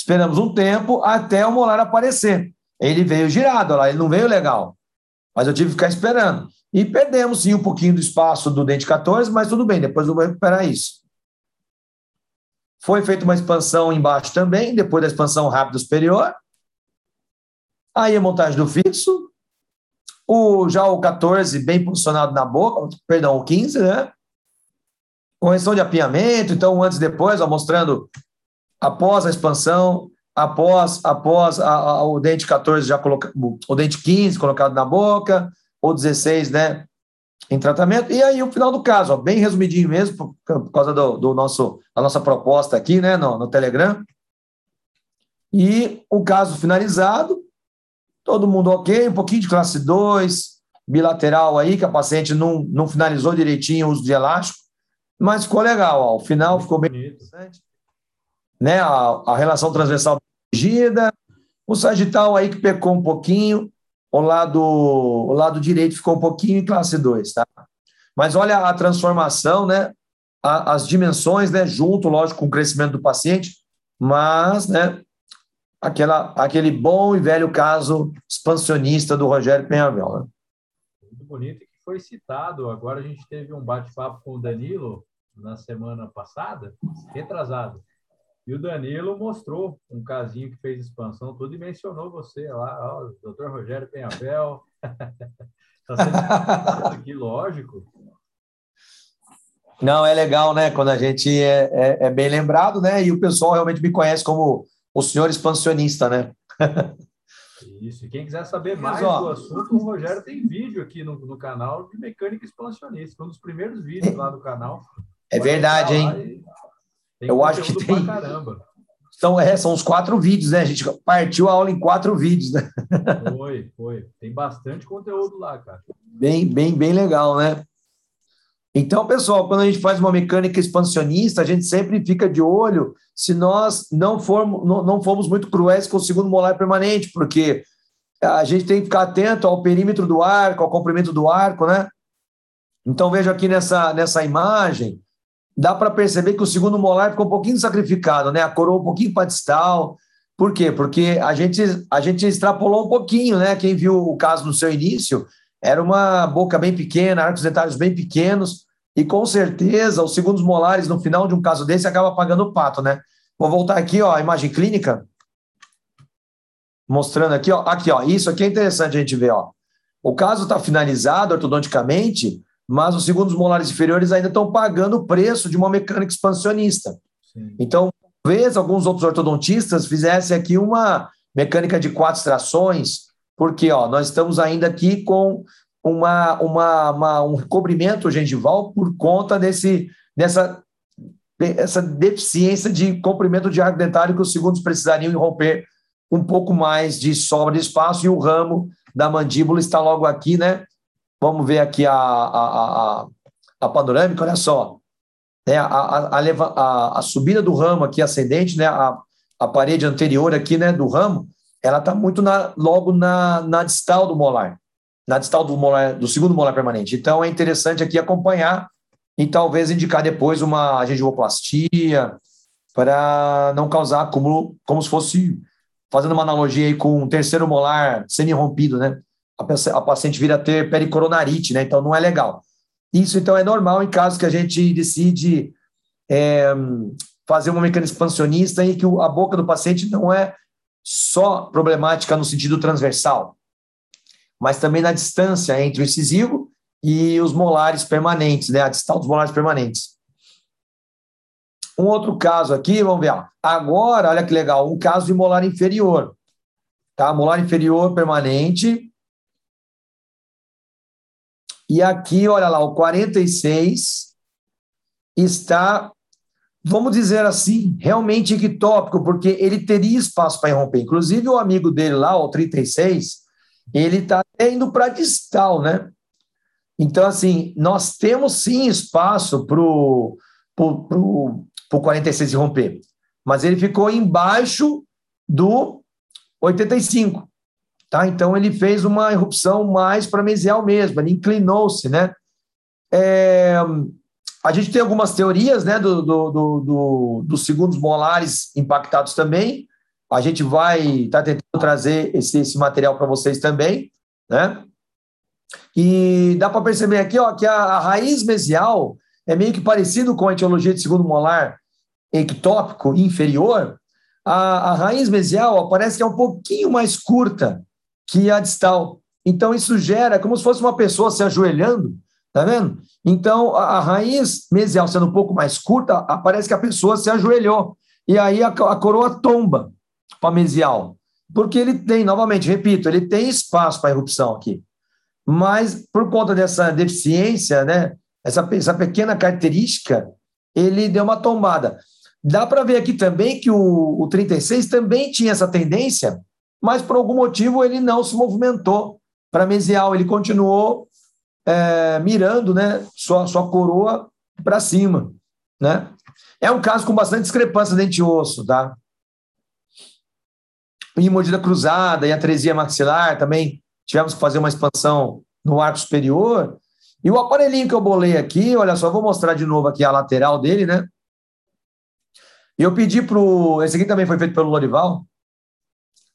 Esperamos um tempo até o molar aparecer. Ele veio girado, lá, ele não veio legal. Mas eu tive que ficar esperando. E perdemos, sim, um pouquinho do espaço do dente 14, mas tudo bem, depois eu vou recuperar isso. Foi feita uma expansão embaixo também, depois da expansão rápida superior. Aí a montagem do fixo. O, já o 14 bem posicionado na boca, perdão, o 15, né? Correção de apinhamento, então antes e depois, ó, mostrando após a expansão, após, após a, a, o dente 14 já colocado, o dente 15 colocado na boca, ou 16, né, em tratamento, e aí o final do caso, ó, bem resumidinho mesmo, por, por causa do, do, nosso, da nossa proposta aqui, né, no, no Telegram, e o caso finalizado, todo mundo ok, um pouquinho de classe 2, bilateral aí, que a paciente não, não finalizou direitinho o uso de elástico, mas ficou legal, ó, o final ficou bem interessante né? A, a relação transversal corrigida, o sagital aí que pecou um pouquinho, o lado, o lado direito ficou um pouquinho em classe 2, tá? Mas olha a transformação, né? A, as dimensões, né? Junto, lógico, com o crescimento do paciente, mas, né? Aquela, aquele bom e velho caso expansionista do Rogério Penhavel, né? Muito bonito que foi citado. Agora a gente teve um bate-papo com o Danilo na semana passada, retrasado, e o Danilo mostrou um casinho que fez expansão, tudo e mencionou você lá, ó, o doutor Rogério Penhabel. Está sendo aqui, lógico. Não, é legal, né? Quando a gente é, é, é, bem lembrado, né? E o pessoal realmente me conhece como o senhor expansionista, né? Isso. E quem quiser saber mais ó, do assunto, o Rogério tem vídeo aqui no, no canal de mecânica expansionista, um dos primeiros vídeos lá do canal. É verdade, hein? Eu acho que tem. São, é, são os quatro vídeos, né? A gente partiu a aula em quatro vídeos, né? Foi, foi. Tem bastante conteúdo lá, cara. Bem, bem, bem legal, né? Então, pessoal, quando a gente faz uma mecânica expansionista, a gente sempre fica de olho se nós não formos, não, não formos muito cruéis com o segundo molar permanente, porque a gente tem que ficar atento ao perímetro do arco, ao comprimento do arco, né? Então, veja aqui nessa, nessa imagem, dá para perceber que o segundo molar ficou um pouquinho sacrificado, né? A coroa um pouquinho para distal. Por quê? Porque a gente, a gente extrapolou um pouquinho, né? Quem viu o caso no seu início, era uma boca bem pequena, arcos dentários bem pequenos, e com certeza os segundos molares, no final de um caso desse, acaba pagando o pato, né? Vou voltar aqui, ó, a imagem clínica. Mostrando aqui, ó. Aqui, ó. Isso aqui é interessante a gente ver, ó. O caso está finalizado ortodonticamente, mas os segundos molares inferiores ainda estão pagando o preço de uma mecânica expansionista. Sim. Então, talvez alguns outros ortodontistas fizessem aqui uma mecânica de quatro extrações, porque ó, nós estamos ainda aqui com uma, uma, uma, um recobrimento gengival por conta desse, dessa essa deficiência de comprimento de arco dentário que os segundos precisariam romper um pouco mais de sobra de espaço e o ramo da mandíbula está logo aqui, né? Vamos ver aqui a, a, a, a panorâmica, olha só. É, a, a, a, a, subida do ramo aqui ascendente, né? A, a parede anterior aqui, né, do ramo, ela está muito na, logo na, na distal do molar, na distal do, molar, do segundo molar permanente. Então é interessante aqui acompanhar e talvez indicar depois uma gengivoplastia para não causar acúmulo, como se fosse fazendo uma analogia aí com um terceiro molar semi-rompido, né? A, paciente vira a ter pericoronarite, né? Então não é legal. Isso então é normal em casos que a gente decide é, fazer uma mecânica expansionista em que a boca do paciente não é só problemática no sentido transversal, mas também na distância entre o incisivo e os molares permanentes, né? A distal dos molares permanentes. Um outro caso aqui, vamos ver. Agora, olha que legal, um caso de molar inferior. Tá? Molar inferior permanente. E aqui, olha lá, o 46 está, vamos dizer assim, realmente ectópico, porque ele teria espaço para irromper. Inclusive, o amigo dele lá, o 36, ele está indo para distal, né? Então, assim, nós temos sim espaço para o por 46 romper. Mas ele ficou embaixo do 85. Tá? Então ele fez uma erupção mais para mesial mesmo, ele inclinou-se, né? É, a gente tem algumas teorias né, do, do, do, do, dos segundos molares impactados também. A gente vai estar tá tentando trazer esse, esse material para vocês também, né? E dá para perceber aqui ó, que a, a, raiz mesial é meio que parecido com a etiologia de segundo molar ectópico inferior, a, a raiz mesial parece que é um pouquinho mais curta que a distal. Então, isso gera como se fosse uma pessoa se ajoelhando, tá vendo? Então, a, a raiz mesial sendo um pouco mais curta, parece que a pessoa se ajoelhou. E aí a, a coroa tomba para mesial. Porque ele tem, novamente, repito, ele tem espaço para erupção aqui. Mas, por conta dessa deficiência, né, essa, essa pequena característica, ele deu uma tombada. Dá para ver aqui também que o, o 36 também tinha essa tendência, mas por algum motivo ele não se movimentou para mesial, ele continuou é, mirando né, sua, sua coroa para cima. Né? É um caso com bastante discrepância dente-osso, tá? E mordida cruzada e atresia maxilar também tivemos que fazer uma expansão no arco superior. E o aparelhinho que eu bolei aqui, olha só, vou mostrar de novo aqui a lateral dele, né? E eu pedi para o. Esse aqui também foi feito pelo Lorival.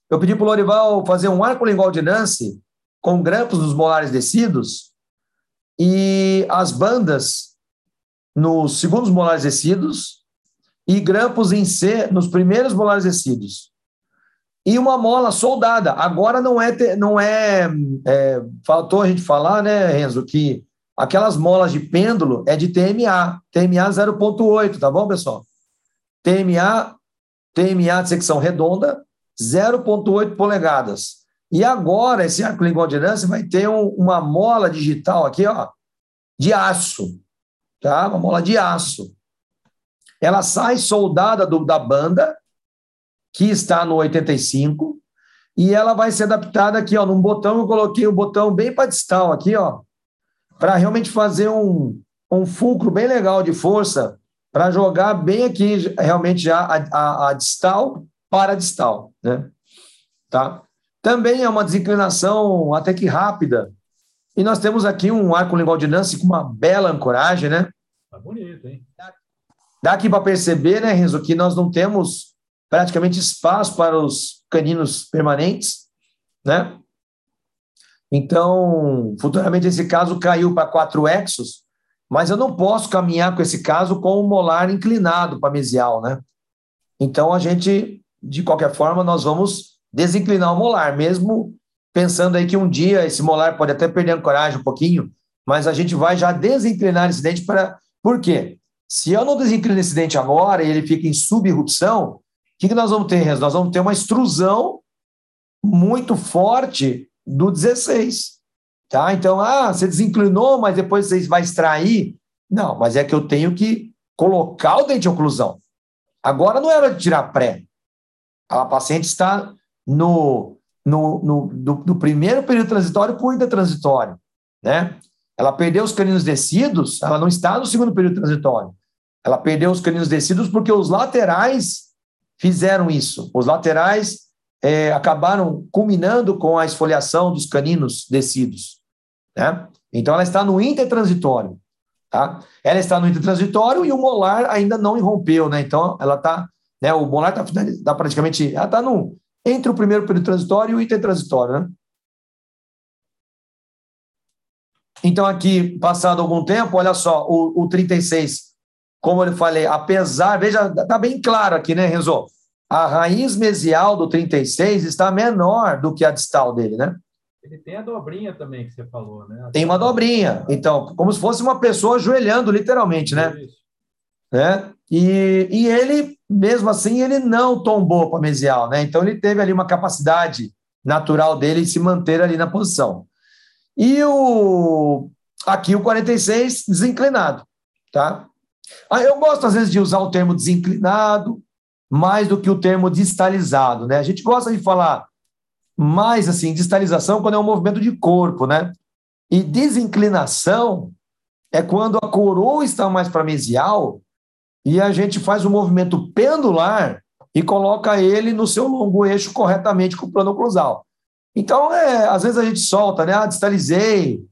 Eu pedi para o Lorival fazer um arco lingual de Nance com grampos nos molares descidos e as bandas nos segundos molares descidos e grampos em C nos primeiros molares descidos. E uma mola soldada. Agora não é, não é, é faltou a gente falar, né, Renzo, que aquelas molas de pêndulo é de TMA, TMA 0.8, tá bom, pessoal? TMA, TMA de secção redonda, 0,8 polegadas. E agora, esse arco Nance vai ter um, uma mola digital aqui, ó, de aço, tá? Uma mola de aço. Ela sai soldada do, da banda, que está no 85, e ela vai ser adaptada aqui, ó, num botão, eu coloquei o um botão bem para distal aqui, ó, para realmente fazer um, um fulcro bem legal de força para jogar bem aqui, realmente já a, a, a, distal para distal, né? Tá? Também é uma desinclinação até que rápida. E nós temos aqui um arco lingual de Nance com uma bela ancoragem, né? Tá bonito, hein? Dá aqui para perceber, né, Renzo, que nós não temos praticamente espaço para os caninos permanentes, né? Então, futuramente esse caso caiu para quatro exos, mas eu não posso caminhar com esse caso com o molar inclinado para mesial, né? Então a gente, de qualquer forma, nós vamos desinclinar o molar, mesmo pensando aí que um dia esse molar pode até perder a coragem um pouquinho, mas a gente vai já desinclinar esse dente para. Por quê? Se eu não desinclino esse dente agora e ele fica em subrupção, o que, que nós vamos ter? Nós vamos ter uma extrusão muito forte do 16. Tá? Então, ah, você desinclinou, mas depois você vai extrair. Não, mas é que eu tenho que colocar o dente de oclusão. Agora não era de tirar pré. A paciente está no, no, no do, do primeiro período transitório para o intertransitório, né? Ela perdeu os caninos descidos, ela não está no segundo período transitório. Ela perdeu os caninos descidos porque os laterais fizeram isso. Os laterais é, acabaram culminando com a esfoliação dos caninos descidos. Né? Então, ela está no intertransitório. Tá? Ela está no intertransitório e o molar ainda não irrompeu. Né? Então, ela está. Né, o molar está tá praticamente. Ela está no, entre o primeiro período transitório e o intertransitório. Né? Então, aqui, passado algum tempo, olha só, o, o 36, como eu falei, apesar, veja, está bem claro aqui, né, Renzo? A raiz mesial do 36 está menor do que a distal dele, né? Ele tem a dobrinha também que você falou, né? Tem uma dobrinha. Então, como se fosse uma pessoa ajoelhando, literalmente, né? Isso. né? E, e ele, mesmo assim, ele não tombou para mesial, né? Então, ele teve ali uma capacidade natural dele de se manter ali na posição. E o aqui o 46 desinclinado, tá? Ah, eu gosto às vezes de usar o termo desinclinado mais do que o termo distalizado, né? A gente gosta de falar mais assim, distalização quando é um movimento de corpo, né? E desinclinação é quando a coroa está mais para mesial e a gente faz um movimento pendular e coloca ele no seu longo eixo corretamente com o plano cruzal. Então, é, às vezes a gente solta, né? Ah, distalizei.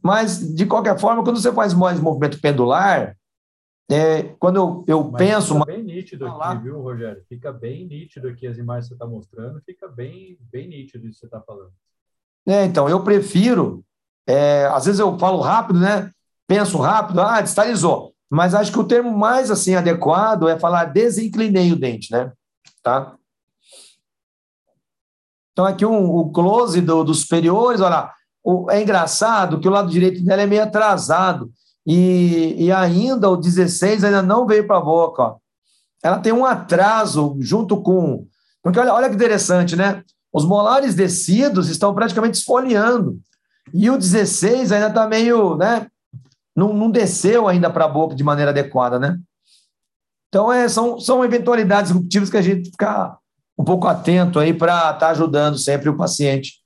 Mas, de qualquer forma, quando você faz mais movimento pendular, é, quando eu, eu Mas penso. Fica bem nítido aqui, viu, Rogério? Fica bem nítido aqui as imagens que você está mostrando, fica bem, bem nítido isso que você está falando. É, então, eu prefiro. É, às vezes eu falo rápido, né? Penso rápido, ah, distalizou. Mas acho que o termo mais assim adequado é falar desinclinei o dente, né? Tá? Então, aqui um, o close do, dos superiores, olha o, é engraçado que o lado direito dela é meio atrasado. E, e ainda o 16 ainda não veio para a boca. Ó. Ela tem um atraso junto com. Porque olha, olha que interessante, né? Os molares descidos estão praticamente esfoliando. E o 16 ainda está meio, né? Não, não desceu ainda para a boca de maneira adequada, né? Então, é, são, são eventualidades disruptivas que a gente fica um pouco atento aí para estar tá ajudando sempre o paciente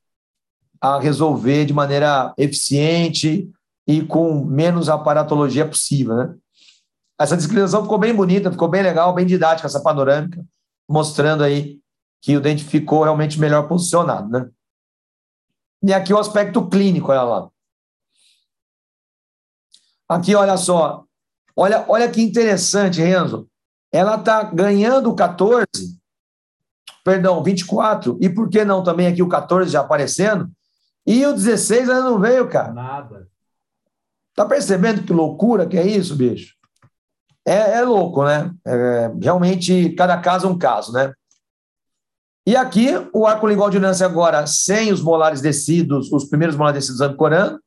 a resolver de maneira eficiente e com menos aparatologia possível, né? Essa descrição ficou bem bonita, ficou bem legal, bem didática essa panorâmica, mostrando aí que o dente ficou realmente melhor posicionado, né? E aqui o aspecto clínico, olha lá. Aqui, olha só. Olha, olha que interessante, Renzo. Ela está ganhando 14 perdão, 24, e por que não também aqui o 14 já aparecendo? E o 16 ainda não veio, cara. Nada. Tá percebendo que loucura que é isso, bicho? É, é louco, né? É, realmente, cada caso é um caso, né? E aqui, o arco lingual de Nance agora sem os molares descidos, os primeiros molares descidos ancorando,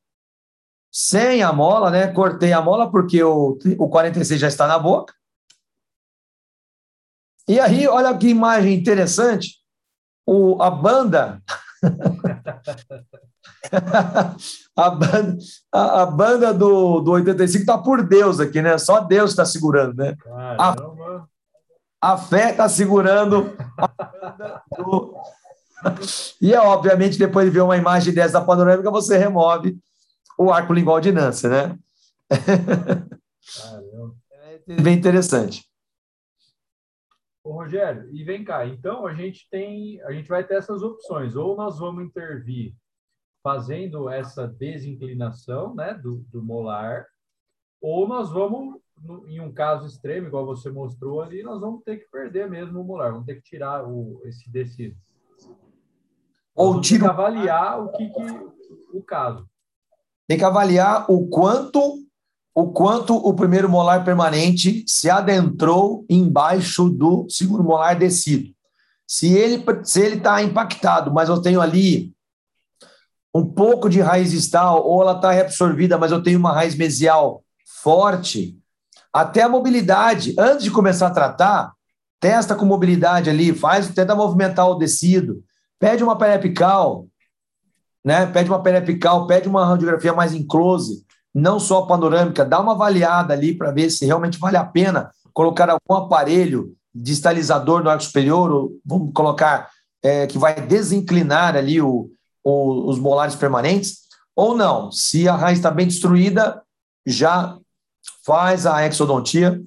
sem a mola, né? Cortei a mola porque o, o 46 já está na boca. E aí, olha que imagem interessante, o, a banda. a banda, a, a, banda do, do 85 está por Deus aqui, né? Só Deus está segurando, né? A, a, fé está segurando a banda do. E é obviamente, depois de ver uma imagem dessa panorâmica, você remove o arco lingual de Nancy, né? É bem interessante. Ô, Rogério, e vem cá, então a gente tem, a gente vai ter essas opções, ou nós vamos intervir fazendo essa desinclinação, né, do, do molar, ou nós vamos, no, em um caso extremo, igual você mostrou ali, nós vamos ter que perder mesmo o molar, vamos ter que tirar o, esse descido. Ou tira... avaliar o que, que o caso. Tem que avaliar o quanto o quanto o primeiro molar permanente se adentrou embaixo do segundo molar descido. Se ele se ele está impactado, mas eu tenho ali um pouco de raiz distal, ou ela está reabsorvida, mas eu tenho uma raiz mesial forte, até a mobilidade, antes de começar a tratar, testa com mobilidade ali, faz, tenta movimentar o tecido, pede uma periapical, né? Pede uma periapical, pede uma radiografia mais em close, não só panorâmica, dá uma avaliada ali para ver se realmente vale a pena colocar algum aparelho distalizador no arco superior, ou vamos colocar é, que vai desinclinar ali o, o, os molares permanentes, ou não. Se a raiz está bem destruída, já faz a exodontia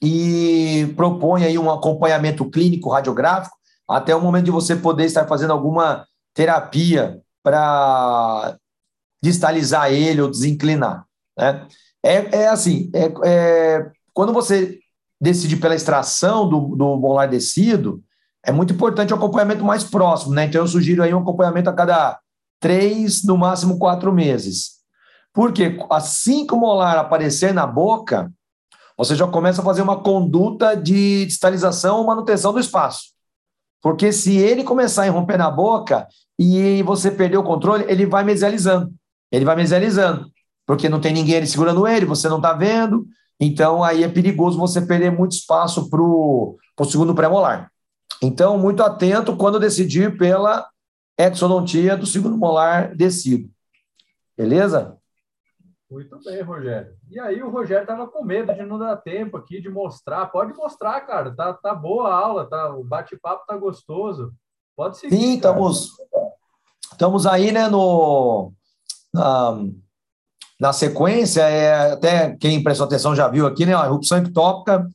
e propõe aí um acompanhamento clínico radiográfico até o momento de você poder estar fazendo alguma terapia para distalizar ele ou desinclinar. Né? É, é assim, é, é, quando você decide pela extração do, do molar descido, é muito importante o acompanhamento mais próximo, né? Então eu sugiro aí um acompanhamento a cada três, no máximo quatro meses. Porque assim que o molar aparecer na boca, você já começa a fazer uma conduta de distalização ou manutenção do espaço. Porque se ele começar a romper na boca e você perder o controle, ele vai mesializando. Ele vai mesializando. Porque não tem ninguém segurando ele, você não está vendo. Então aí é perigoso você perder muito espaço para o segundo pré-molar. Então, muito atento quando decidir pela exodontia do segundo molar descido. Beleza? Muito bem, Rogério. E aí o Rogério estava com medo de não dar tempo aqui de mostrar. Pode mostrar, cara. Tá, tá boa a aula, tá? O bate-papo tá gostoso. Pode seguir. Sim, estamos, estamos aí, né, no, na, na sequência. É, até quem prestou atenção já viu aqui, né? A erupção ectópica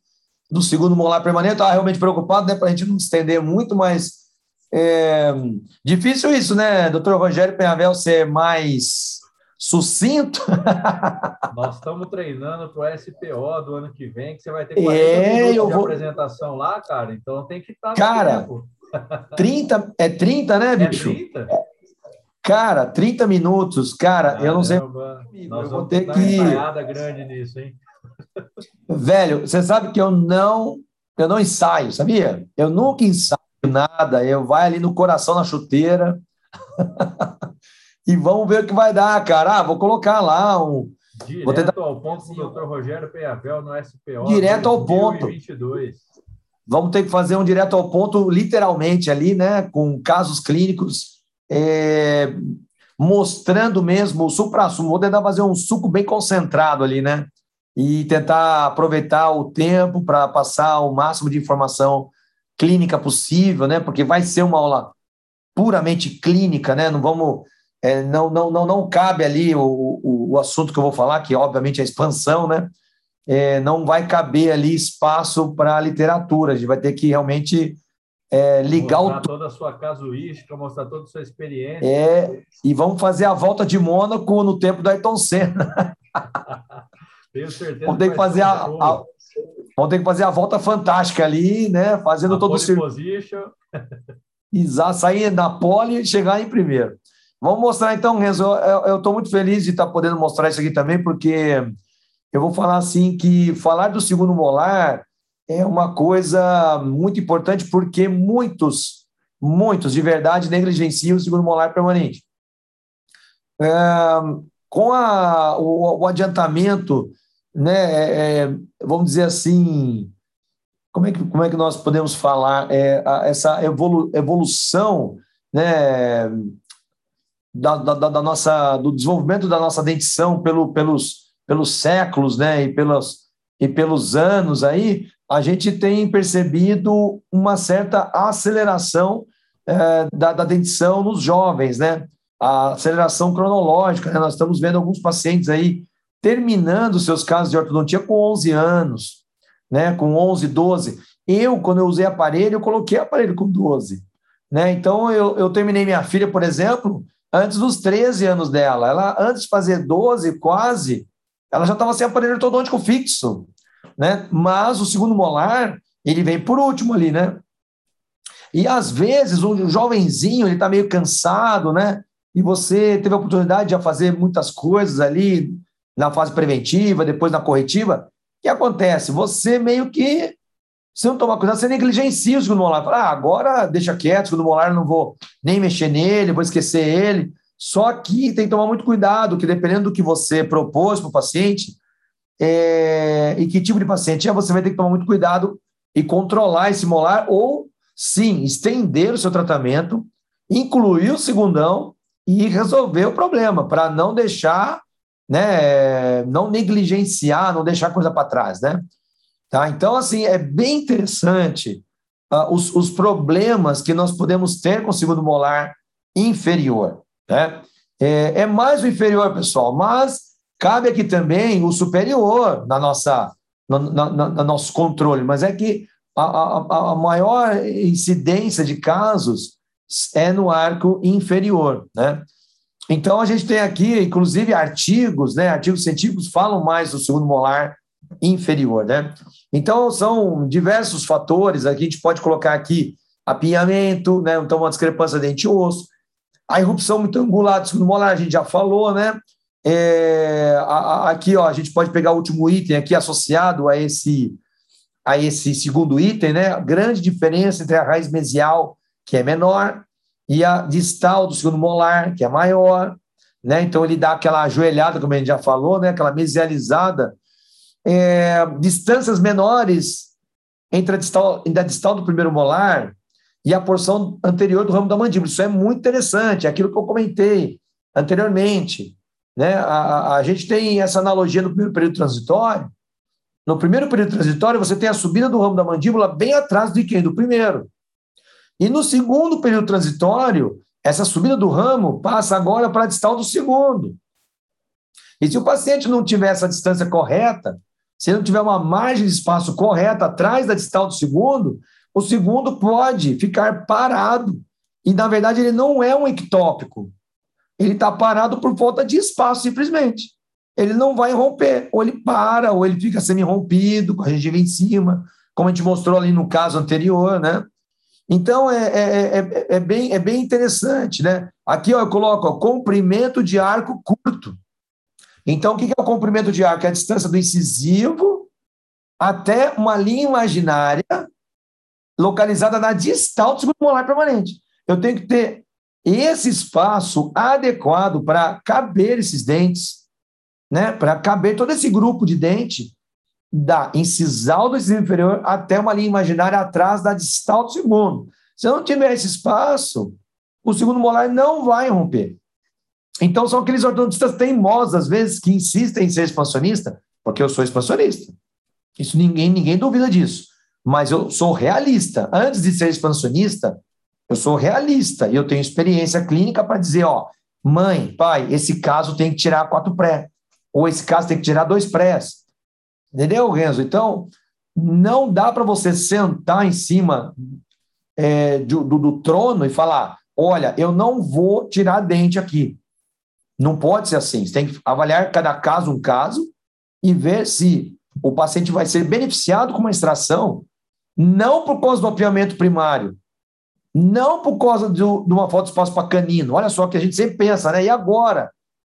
do segundo molar permanente. Estava realmente preocupado, né? Para a gente não estender muito, mas é difícil isso, né, doutor Rogério Penhavel, ser mais sucinto. Nós estamos treinando para o SPO do ano que vem, que você vai ter 40 é, minutos de vou... apresentação lá, cara. Então tem que estar. Tá cara, tempo. 30, é 30, né, é bicho? 30? Cara, 30 minutos, cara, Caramba, eu não sei. Nós eu vou ter que. Uma grande nisso, hein? Velho, você sabe que eu não, eu não ensaio, sabia? Eu nunca ensaio nada. Eu vai ali no coração na chuteira. e vamos ver o que vai dar, cara. Ah, vou colocar lá um. Direto vou tentar... ao ponto com o Dr. Rogério Penhavel no SPO. Direto ao ponto. Vamos ter que fazer um direto ao ponto, literalmente, ali, né? Com casos clínicos, é... mostrando mesmo o supra-sumo. Vou tentar fazer um suco bem concentrado ali, né? E tentar aproveitar o tempo para passar o máximo de informação clínica possível, né? Porque vai ser uma aula puramente clínica, né? Não vamos é, não, não, não, não cabe ali o, o, o, assunto que eu vou falar, que obviamente é a expansão, né? É, não vai caber ali espaço para a literatura. A gente vai ter que realmente é, ligar mostrar o. toda a sua casuística, mostrar toda a sua experiência. É, e vamos fazer a volta de Mônaco no tempo do Ayrton Senna. Tenho certeza. Vamos ter que, fazer a, a, vamos ter que fazer a volta fantástica ali, né? Fazendo a todo o circuito. Exato, sair da pole e chegar em primeiro. Vamos mostrar então, Renzo. Eu estou muito feliz de estar tá podendo mostrar isso aqui também, porque eu vou falar assim que falar do segundo molar é uma coisa muito importante, porque muitos, muitos de verdade negligenciam o segundo molar permanente. É, com a, o, o, adiantamento, né, é, é vamos dizer assim, como é que, como é que nós podemos falar? É, a, essa evolu, evolução né, da, da, da, nossa, do desenvolvimento da nossa dentição pelo, pelos, pelos séculos né, e, pelos, e pelos anos aí, a gente tem percebido uma certa aceleração é, da, da dentição nos jovens, né? A aceleração cronológica, né? Nós estamos vendo alguns pacientes aí terminando seus casos de ortodontia com 11 anos, né? Com 11, 12. Eu, quando eu usei aparelho, eu coloquei aparelho com 12, né? Então, eu, eu terminei minha filha, por exemplo, antes dos 13 anos dela. Ela, antes de fazer 12, quase, ela já estava sem aparelho ortodôntico fixo, né? Mas o segundo molar, ele vem por último ali, né? E às vezes o jovenzinho, ele está meio cansado, né? E você teve a oportunidade de fazer muitas coisas ali na fase preventiva, depois na corretiva. O que acontece? Você meio que, se não tomar cuidado, você negligencia o segundo molar. Fala, ah, agora deixa quieto, o segundo molar não vou nem mexer nele, vou esquecer ele. Só que tem que tomar muito cuidado, que dependendo do que você propôs para o paciente, é, e que tipo de paciente é, você vai ter que tomar muito cuidado e controlar esse molar, ou sim, estender o seu tratamento, incluir o segundão e resolver o problema, para não deixar né, não negligenciar, não deixar coisa para trás, né? Tá? Então, assim, é bem interessante uh, os, os problemas que nós podemos ter com o segundo molar inferior, né? É, é mais o inferior, pessoal, mas cabe aqui também o superior na nossa, no, no, no nosso controle, mas é que a, a, a maior incidência de casos é no arco inferior, né? Então a gente tem aqui, inclusive, artigos, né? Artigos científicos falam mais do segundo molar inferior, né? Então são diversos fatores. A gente pode colocar aqui apinhamento, né? Então uma discrepância dente-osso, a irrupção muito angular do segundo molar, a gente já falou, né? É, a, a, aqui, ó, a gente pode pegar o último item aqui associado a esse a esse segundo item, né? A grande diferença entre a raiz mesial, que é menor, e a distal do segundo molar, que é maior, né? Então ele dá aquela ajoelhada, como a gente já falou, né? Aquela mesializada, é, distâncias menores entre a distal, entre a distal do primeiro molar e a porção anterior do ramo da mandíbula. Isso é muito interessante, é aquilo que eu comentei anteriormente. Né? A, a, gente tem essa analogia no primeiro período transitório. No primeiro período transitório, você tem a subida do ramo da mandíbula bem atrás de quem? Do primeiro. E no segundo período transitório, essa subida do ramo passa agora para a distal do segundo. E se o paciente não tiver essa distância correta, se ele não tiver uma margem de espaço correta atrás da distal do segundo, o segundo pode ficar parado. E, na verdade, ele não é um ectópico. Ele está parado por falta de espaço, simplesmente. Ele não vai romper. Ou ele para, ou ele fica semi-rompido, com a gengiva em cima, como a gente mostrou ali no caso anterior, né? Então, é, é, é, é, bem, é bem interessante, né? Aqui ó, eu coloco ó, comprimento de arco curto. Então, o que é o comprimento de arco? É a distância do incisivo até uma linha imaginária localizada na distal do segundo molar permanente. Eu tenho que ter esse espaço adequado para caber esses dentes, né? Para caber todo esse grupo de dente da incisal do incisivo inferior até uma linha imaginária atrás da distal do segundo. Se eu não tiver esse espaço, o segundo molar não vai romper. Então, são aqueles ortodontistas teimosos, às vezes, que insistem em ser expansionista, porque eu sou expansionista. Isso ninguém, ninguém duvida disso. Mas eu sou realista. Antes de ser expansionista, eu sou realista e eu tenho experiência clínica para dizer, ó, mãe, pai, esse caso tem que tirar quatro pré, ou esse caso tem que tirar dois prés. Entendeu, Renzo? Então, não dá para você sentar em cima é, do, do, do trono e falar: olha, eu não vou tirar dente aqui. Não pode ser assim. Você tem que avaliar cada caso um caso e ver se o paciente vai ser beneficiado com uma extração, não por causa do apiamento primário, não por causa do, de uma falta de espaço para canino. Olha só que a gente sempre pensa, né? E agora?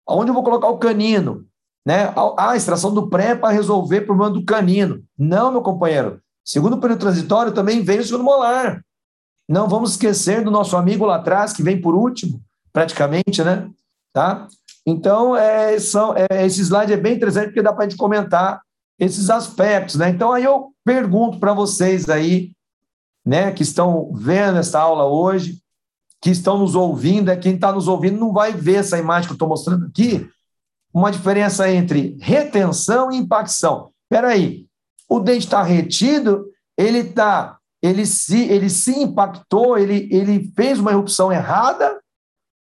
Aonde eu vou colocar o canino? Né? A, a extração do pré para resolver o problema do canino. Não, meu companheiro. Segundo o período transitório também vem o segundo molar. Não vamos esquecer do nosso amigo lá atrás, que vem por último, praticamente, né? Tá? Então, é, são, é, esse slide é bem interessante porque dá para a gente comentar esses aspectos, né? Então, aí eu pergunto para vocês aí, né, que estão vendo essa aula hoje, que estão nos ouvindo, é quem está nos ouvindo não vai ver essa imagem que eu estou mostrando aqui, uma diferença entre retenção e impacção. Espera aí, o dente está retido, ele tá, ele se, ele se impactou, ele, ele fez uma erupção errada,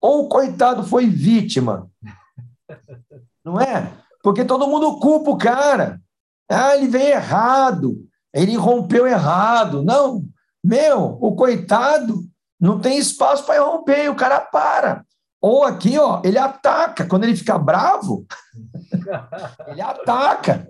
ou o coitado foi vítima? Não é? Porque todo mundo culpa o cara. Ah, ele veio errado, ele rompeu errado. Não, meu, o coitado não tem espaço para romper, o cara para. Ou aqui, ó, ele ataca. Quando ele fica bravo, ele ataca.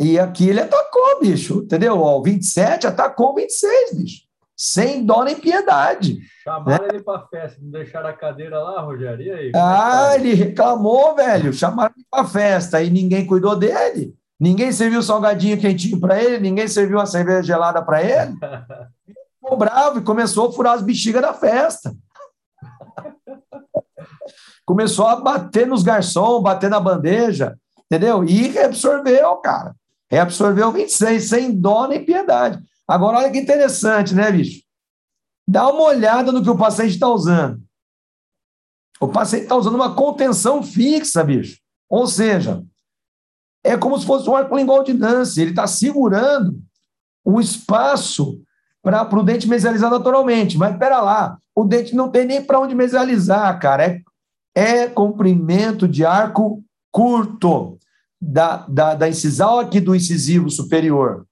E aqui ele atacou, bicho, entendeu? Ó, o 27 atacou o 26, bicho. Sem dó nem piedade. Chamaram né? ele para festa, não deixaram a cadeira lá, Rogério? E aí? É ah, ele reclamou, velho. Chamaram ele para festa e ninguém cuidou dele. Ninguém serviu salgadinho quentinho para ele, ninguém serviu uma cerveja gelada para ele. Ficou bravo e começou a furar as bexigas da festa começou a bater nos garçons, bater na bandeja, entendeu? E reabsorveu, cara. Reabsorveu 26, sem dó nem piedade. Agora, olha que interessante, né, bicho? Dá uma olhada no que o paciente está usando. O paciente está usando uma contenção fixa, bicho. Ou seja, é como se fosse um arco lingual de Nance, ele está segurando o espaço para o dente mesializar naturalmente. Mas espera lá, o dente não tem nem para onde mesializar, cara. É, é comprimento de arco curto da, da, da incisal aqui do incisivo superior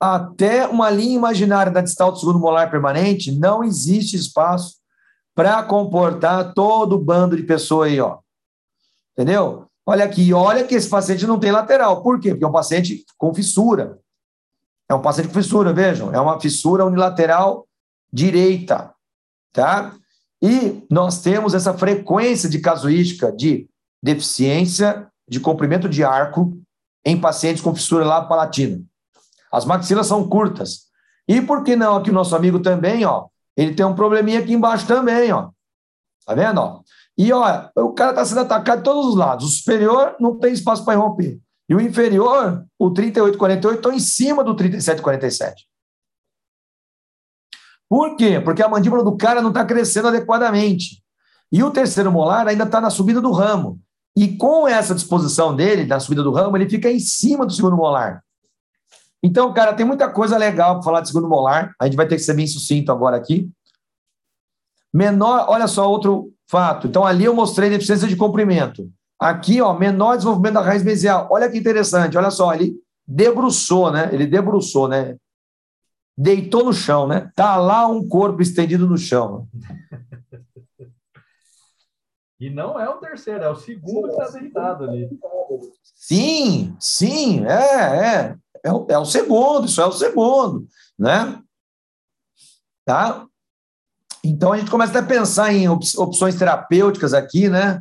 até uma linha imaginária da distal do segundo molar permanente, não existe espaço para comportar todo o bando de pessoa aí, ó. Entendeu? Olha aqui, olha que esse paciente não tem lateral. Por quê? Porque é um paciente com fissura. É um paciente com fissura, vejam. É uma fissura unilateral direita, tá? E nós temos essa frequência de casuística de deficiência de comprimento de arco em pacientes com fissura lá palatina. As maxilas são curtas. E por que não aqui o nosso amigo também, ó? Ele tem um probleminha aqui embaixo também, ó. Tá vendo, ó? E, ó, o cara está sendo atacado de todos os lados. O superior não tem espaço para romper. E o inferior, o 3848, estão em cima do 3747. Por quê? Porque a mandíbula do cara não está crescendo adequadamente. E o terceiro molar ainda está na subida do ramo. E com essa disposição dele, da subida do ramo, ele fica em cima do segundo molar. Então, cara, tem muita coisa legal para falar de segundo molar. A gente vai ter que ser bem sucinto agora aqui. Menor, olha só outro fato. Então, ali eu mostrei deficiência de comprimento. Aqui, ó, menor desenvolvimento da raiz mesial. Olha que interessante, olha só, ele debruçou, né? Ele debruçou, né? Deitou no chão, né? Tá lá um corpo estendido no chão. E não é o terceiro, é o segundo que está deitado ali. Sim, sim, é, é. É o, é o segundo, isso é o segundo, né? Tá? Então a gente começa a pensar em opções terapêuticas aqui, né?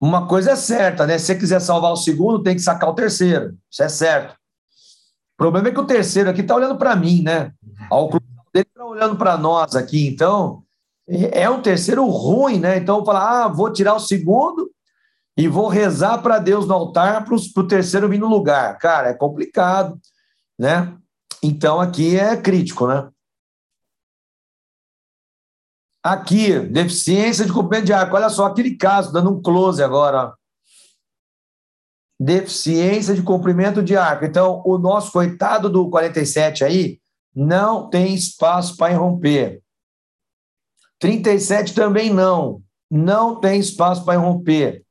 Uma coisa é certa, né? Se você quiser salvar o segundo, tem que sacar o terceiro. Isso é certo. O problema é que o terceiro aqui está olhando para mim, né? A oclusão dele está olhando para nós aqui. Então, é um terceiro ruim, né? Então, falar, ah, vou tirar o segundo e vou rezar para Deus no altar para o terceiro vir no lugar. Cara, é complicado, né? Então, aqui é crítico, né? Aqui, deficiência de comprimento de arco. Olha só, aquele caso, dando um close agora. Deficiência de comprimento de arco. Então, o nosso coitado do 47 aí não tem espaço para irromper. 37 também não. Não tem espaço para irromper.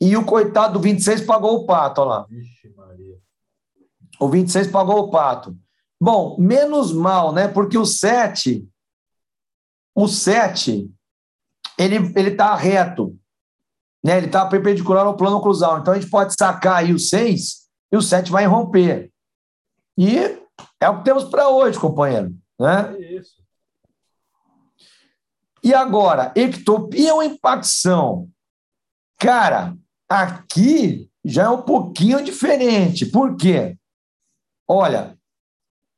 E o coitado do 26 pagou o pato, olha lá. Vixe, Maria. O 26 pagou o pato. Bom, menos mal, né? Porque o 7 o 7, ele ele está reto, né? ele está perpendicular ao plano cruzal. Então, a gente pode sacar aí o 6 e o 7 vai romper. E é o que temos para hoje, companheiro. Né? É isso. E agora, ectopia ou impacção? Cara, aqui já é um pouquinho diferente. Por quê? Olha,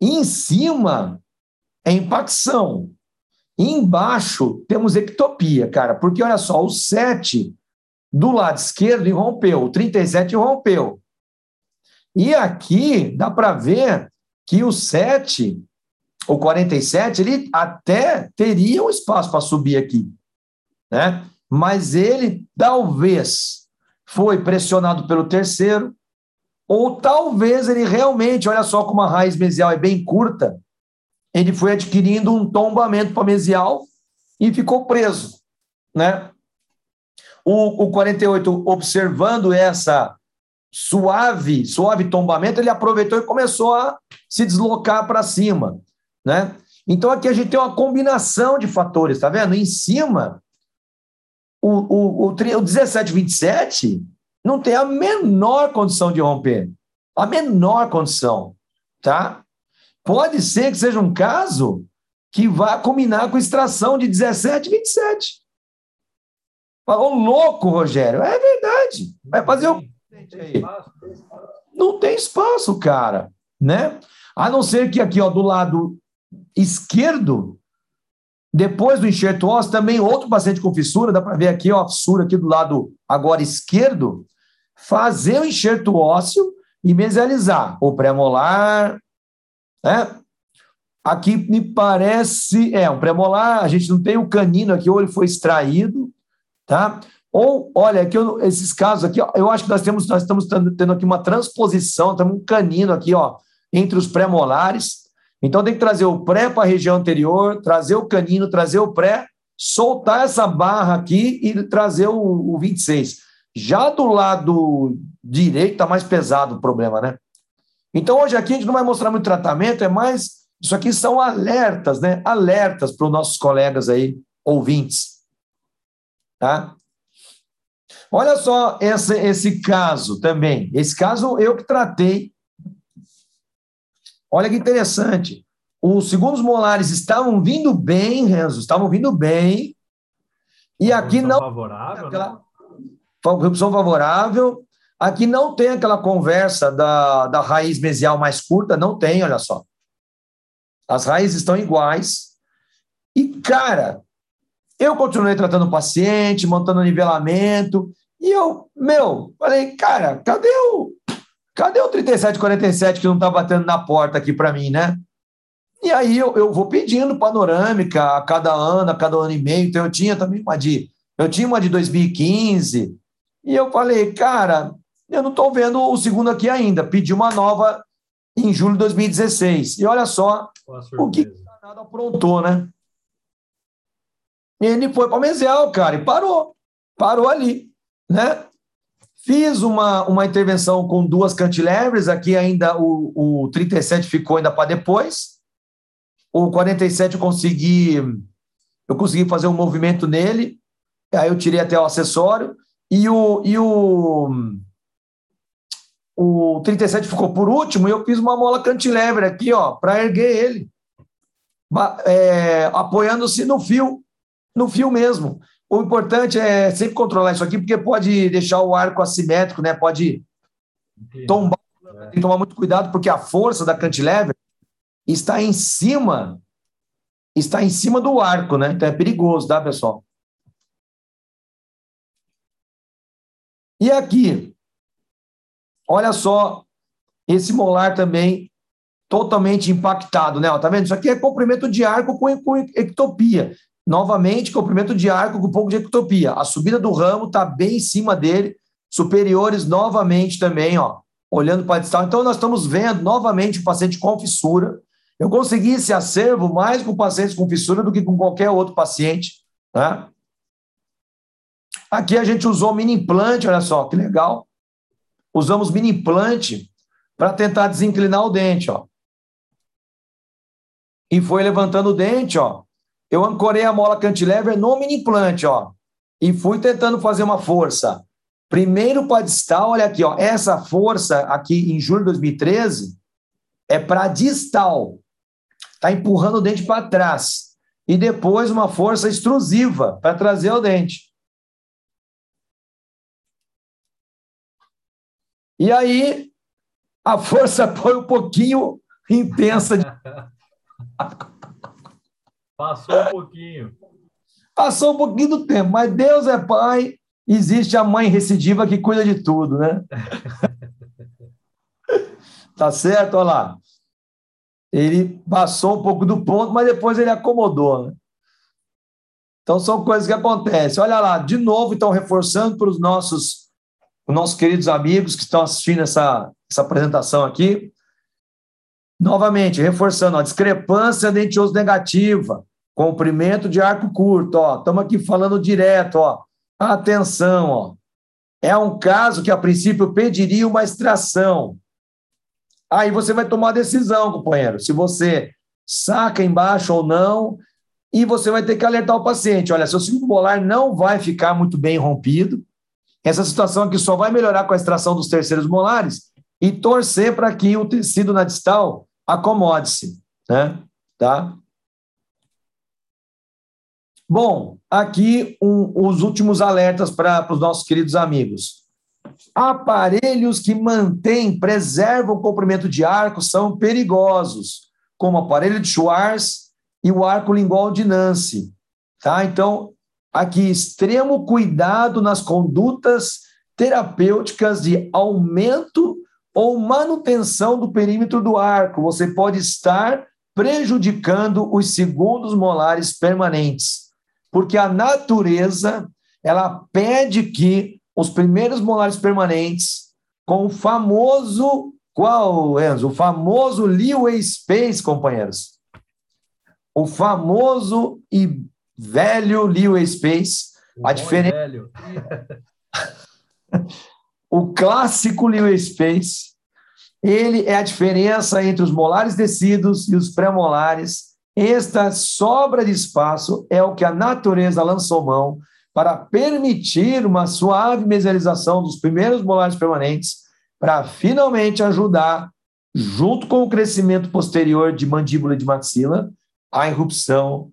em cima é impacção. Embaixo temos ectopia, cara, porque olha só, o 7 do lado esquerdo irrompeu, o 37 irrompeu. E aqui dá para ver que o 7, o 47, ele até teria um espaço para subir aqui, né? Mas ele talvez foi pressionado pelo terceiro, ou talvez ele realmente, olha só como a raiz mesial é bem curta, ele foi adquirindo um tombamento pamesial e ficou preso, né? O, o 48, observando essa suave, suave tombamento, ele aproveitou e começou a se deslocar para cima, né? Então aqui a gente tem uma combinação de fatores, tá vendo? Em cima, o, o, o, o 1727 não tem a menor condição de romper, a menor condição, tá? Pode ser que seja um caso que vá combinar com extração de 17 e 27. Falou louco, Rogério. É verdade. Vai fazer o. Não tem espaço, cara. Né? A não ser que aqui, ó, do lado esquerdo, depois do enxerto ósseo, também outro paciente com fissura, dá para ver aqui, ó, a fissura aqui do lado agora esquerdo, fazer o enxerto ósseo e mesializar o pré-molar, né? Aqui me parece, é um premolar, a gente não tem o canino aqui, ou ele foi extraído, tá? Ou, olha, aqui esses casos aqui, ó, eu acho que nós temos, nós estamos tendo aqui uma transposição, temos um canino aqui, ó, entre os pré-molares. Então tem que trazer o pré para a região anterior, trazer o canino, trazer o pré, soltar essa barra aqui e trazer o, o 26. Já do lado direito está mais pesado o problema, né? Então hoje aqui a gente não vai mostrar muito tratamento, é mais isso aqui são alertas, né? Alertas para os nossos colegas aí ouvintes, tá? Olha só esse, esse caso também. Esse caso eu que tratei. Olha que interessante. Os segundos molares estavam vindo bem, Renzo, estavam vindo bem. E aqui não. Favorável, aquela, né? Redução favorável. Aqui não tem aquela conversa da, da raiz mesial mais curta, não tem, olha só. As raízes estão iguais. E, cara, eu continuei tratando o paciente, montando nivelamento, e eu, meu, falei, cara, cadê o. Cadê o 3747 que não está batendo na porta aqui para mim, né? E aí eu, eu vou pedindo panorâmica a cada ano, a cada ano e meio. Então eu tinha também uma de. Eu tinha uma de 2015. E eu falei, cara, eu não estou vendo o segundo aqui ainda. Pedi uma nova em julho de 2016. E olha só o que o nada aprontou, né? Ele foi para Mesial, cara, e parou. Parou ali né? Fiz uma, uma intervenção com duas cantilevers, aqui ainda o, o 37 ficou ainda para depois. O 47 eu consegui eu consegui fazer um movimento nele, aí eu tirei até o acessório e o e o o 37 ficou por último e eu fiz uma mola cantilever aqui, ó, para erguer ele, é, apoiando-se no fio, no fio mesmo. O importante é sempre controlar isso aqui, porque pode deixar o arco assimétrico, né? Pode tombar. É. Tem que tomar muito cuidado, porque a força da cantilever está em cima, está em cima do arco, né? Então é perigoso, tá, pessoal? E aqui, olha só, esse molar também totalmente impactado, né? Tá vendo? Isso aqui é comprimento de arco com, com ectopia. Novamente, comprimento de arco com um pouco de ectopia. A subida do ramo está bem em cima dele, superiores novamente também, ó, olhando para a distal. Então, nós estamos vendo novamente o paciente com fissura. Eu consegui esse acervo mais com pacientes com fissura do que com qualquer outro paciente. Né? Aqui a gente usou mini implante, olha só, que legal. Usamos mini implante para tentar desinclinar o dente, ó. E foi levantando o dente, ó eu ancorei a mola cantilever no mini implante, ó, e fui tentando fazer uma força. Primeiro para distal, olha aqui, ó, essa força aqui em julho de 2013 é para distal. Tá empurrando o dente para trás. E depois uma força extrusiva para trazer o dente. E aí a força foi um pouquinho intensa. De... Passou um pouquinho. Passou um pouquinho do tempo, mas Deus é pai, existe a mãe recidiva que cuida de tudo, né? tá certo? Olha lá. Ele passou um pouco do ponto, mas depois ele acomodou, né? Então são coisas que acontecem. Olha lá, de novo, então, reforçando para os nossos, os nossos queridos amigos que estão assistindo essa, essa apresentação aqui. Novamente, reforçando, a discrepância dentioso negativa. Comprimento de arco curto, ó. Estamos aqui falando direto, ó. Atenção, ó. É um caso que a princípio pediria uma extração. Aí você vai tomar a decisão, companheiro, se você saca embaixo ou não, e você vai ter que alertar o paciente. Olha, seu segundo molar não vai ficar muito bem rompido. Essa situação aqui só vai melhorar com a extração dos terceiros molares e torcer para que o tecido na distal acomode-se, né? Tá? Bom, aqui um, os últimos alertas para os nossos queridos amigos. Aparelhos que mantêm, preservam o comprimento de arco são perigosos, como o aparelho de Schwartz e o arco lingual de Nancy. Tá? Então, aqui, extremo cuidado nas condutas terapêuticas de aumento ou manutenção do perímetro do arco. Você pode estar prejudicando os segundos molares permanentes porque a natureza ela pede que os primeiros molares permanentes, com o famoso, qual, Enzo? O famoso Leeway Space, companheiros. O famoso e velho Leeway Space. O a diferença. o clássico Leeway Space. Ele é a diferença entre os molares descidos e os pré-molares. Esta sobra de espaço é o que a natureza lançou mão para permitir uma suave mesialização dos primeiros molares permanentes, para finalmente ajudar, junto com o crescimento posterior de mandíbula e de maxila, a irrupção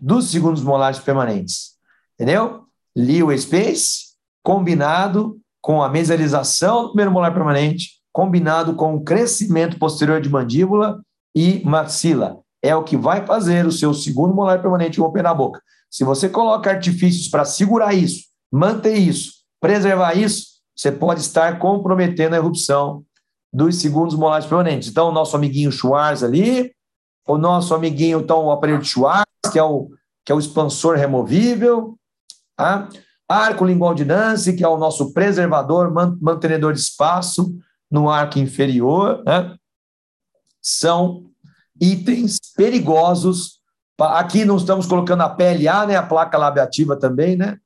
dos segundos molares permanentes. Entendeu? Leeway space combinado com a mesialização do primeiro molar permanente, combinado com o crescimento posterior de mandíbula e maxila. É o que vai fazer o seu segundo molar permanente romper na boca. Se você coloca artifícios para segurar isso, manter isso, preservar isso, você pode estar comprometendo a erupção dos segundos molares permanentes. Então, o nosso amiguinho Schwarz ali, o nosso amiguinho, então, o aparelho de Schwarz, que é o, que é o expansor removível, tá? arco lingual de Nance, que é o nosso preservador, mantenedor de espaço no arco inferior, né? são itens perigosos Aqui não estamos colocando a PLA, né, a placa labiativa também, né?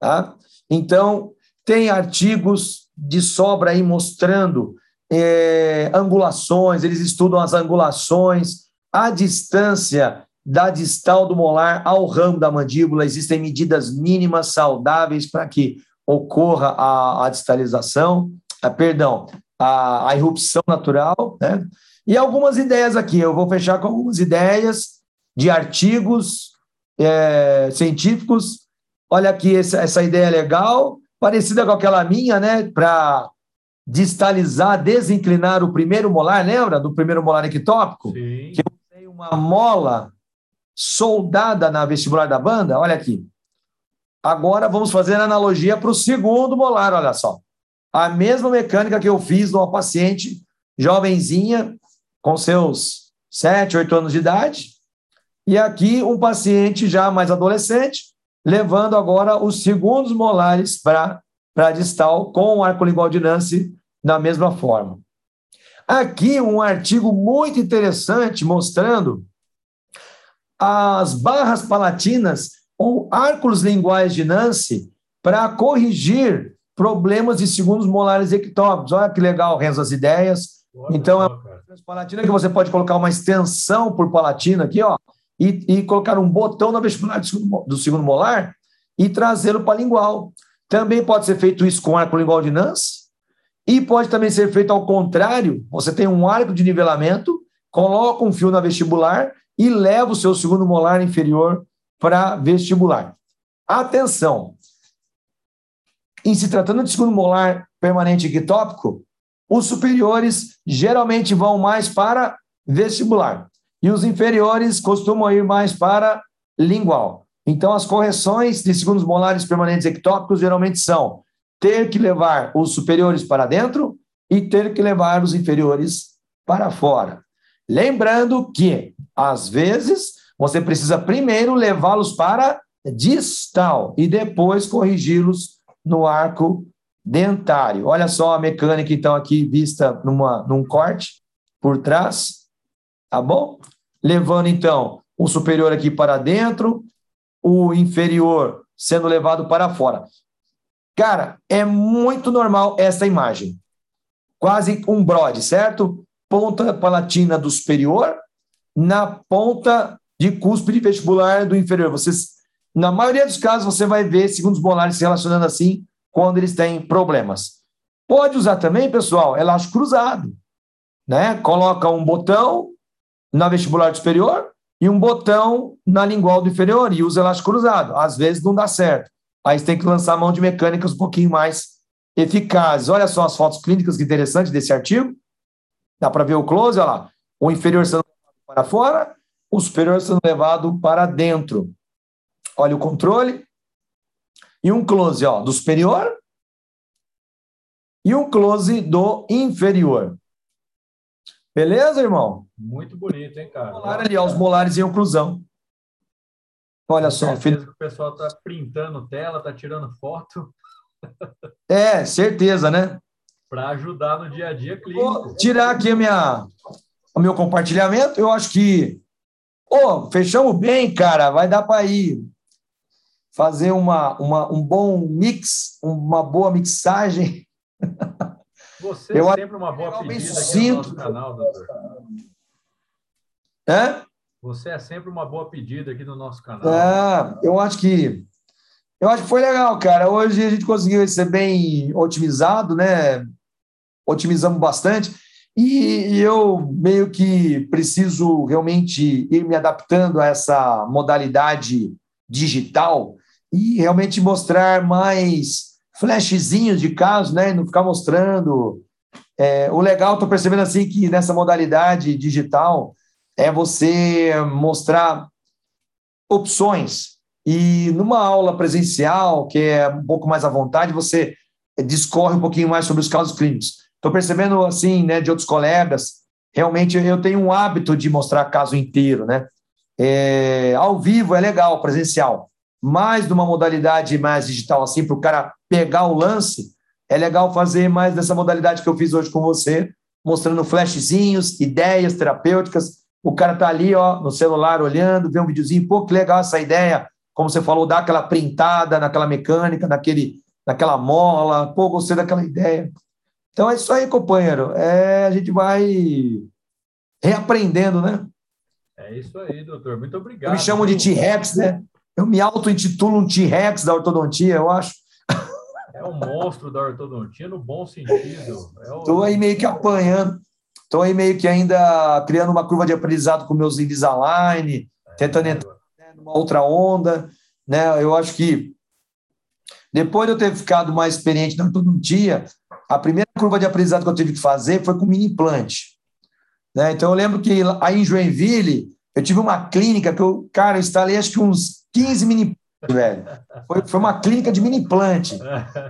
Tá? Então, tem artigos de sobra aí mostrando é, angulações, eles estudam as angulações, a distância da distal do molar ao ramo da mandíbula, existem medidas mínimas saudáveis para que ocorra a, a distalização, a, perdão, a, a irrupção natural, né? E algumas ideias aqui, eu vou fechar com algumas ideias de artigos é, científicos. Olha aqui, essa, essa ideia legal, parecida com aquela minha, né? Para distalizar, desinclinar o primeiro molar, lembra do primeiro molar ectópico? Sim. Que eu tenho uma mola soldada na vestibular da banda. Olha aqui. Agora vamos fazer analogia para o segundo molar, olha só. A mesma mecânica que eu fiz numa paciente jovenzinha, com seus 7, 8 anos de idade, e aqui um paciente já mais adolescente, levando agora os segundos molares para a distal com o arco lingual de da mesma forma. Aqui um artigo muito interessante mostrando as barras palatinas ou arcos linguais de Nance para corrigir problemas de segundos molares ectópicos. Olha que legal, Renzo, as ideias. então, é uma palatina que você pode colocar uma extensão por palatina aqui, ó, e, e colocar um botão na vestibular do segundo, do segundo molar e trazê-lo para lingual. Também pode ser feito isso com arco lingual de Nance, e pode também ser feito ao contrário. Você tem um arco de nivelamento, coloca um fio na vestibular e leva o seu segundo molar inferior para vestibular. Atenção! Em se tratando de segundo molar permanente ectópico, os superiores geralmente vão mais para vestibular e os inferiores costumam ir mais para lingual. Então, as correções de segundos molares permanentes ectópicos geralmente são ter que levar os superiores para dentro e ter que levar os inferiores para fora. Lembrando que, às vezes, você precisa primeiro levá-los para distal e depois corrigi-los no arco dentário. Olha só a mecânica, então, aqui vista numa, num corte por trás, tá bom? levando então o superior aqui para dentro, o inferior sendo levado para fora. Cara, é muito normal essa imagem. Quase um brode, certo? Ponta palatina do superior na ponta de cúspide vestibular do inferior. Vocês, na maioria dos casos, você vai ver segundos molares se relacionando assim quando eles têm problemas. Pode usar também, pessoal, elástico cruzado. Né? Coloca um botão na vestibular superior e um botão na lingual do inferior e usa elástico cruzado. Às vezes não dá certo. Aí você tem que lançar a mão de mecânicas um pouquinho mais eficazes. Olha só as fotos clínicas que interessantes desse artigo. Dá para ver o close, olha lá. O inferior sendo levado para fora, o superior sendo levado para dentro. Olha o controle. E um close ó, do superior e um close do inferior. Beleza, irmão? Muito bonito, hein, cara? Molar ali, ó, os molares em oclusão. Olha só, que o pessoal está printando tela, está tirando foto. É, certeza, né? Para ajudar no dia a dia clínico. Vou tirar aqui a minha, o meu compartilhamento. Eu acho que oh, fechamos bem, cara. Vai dar para ir fazer uma, uma, um bom mix, uma boa mixagem. Você eu é sempre uma boa pedida aqui no nosso canal, doutor. É? Você é sempre uma boa pedida aqui no nosso canal. É, eu acho que eu acho que foi legal, cara. Hoje a gente conseguiu ser bem otimizado, né? Otimizamos bastante. E eu meio que preciso realmente ir me adaptando a essa modalidade digital e realmente mostrar mais flashzinhos de casos, né? Não ficar mostrando. É, o legal, estou percebendo assim que nessa modalidade digital é você mostrar opções. E numa aula presencial, que é um pouco mais à vontade, você discorre um pouquinho mais sobre os casos clínicos. Estou percebendo, assim, né, de outros colegas, realmente eu tenho um hábito de mostrar caso inteiro, né? É, ao vivo é legal, presencial mais de uma modalidade mais digital, assim, para o cara pegar o lance, é legal fazer mais dessa modalidade que eu fiz hoje com você, mostrando flashzinhos, ideias terapêuticas. O cara tá ali, ó, no celular olhando, vê um videozinho, pô, que legal essa ideia, como você falou, dar aquela printada naquela mecânica, naquele, naquela mola, pô, gostei daquela ideia. Então é isso aí, companheiro. É, a gente vai reaprendendo, né? É isso aí, doutor. Muito obrigado. Me chamo de T-Rex, né? Eu me auto-intitulo um T-Rex da ortodontia, eu acho. É um monstro da ortodontia no bom sentido. Estou é aí meio que apanhando. Estou aí meio que ainda criando uma curva de aprendizado com meus Invisalign, é, tentando entrar né, numa outra onda. Né? Eu acho que depois de eu ter ficado mais experiente na ortodontia, a primeira curva de aprendizado que eu tive que fazer foi com mini implante. Né? Então eu lembro que aí em Joinville eu tive uma clínica que eu, cara, instalei acho que uns 15 mini velho. Foi, foi uma clínica de mini implante.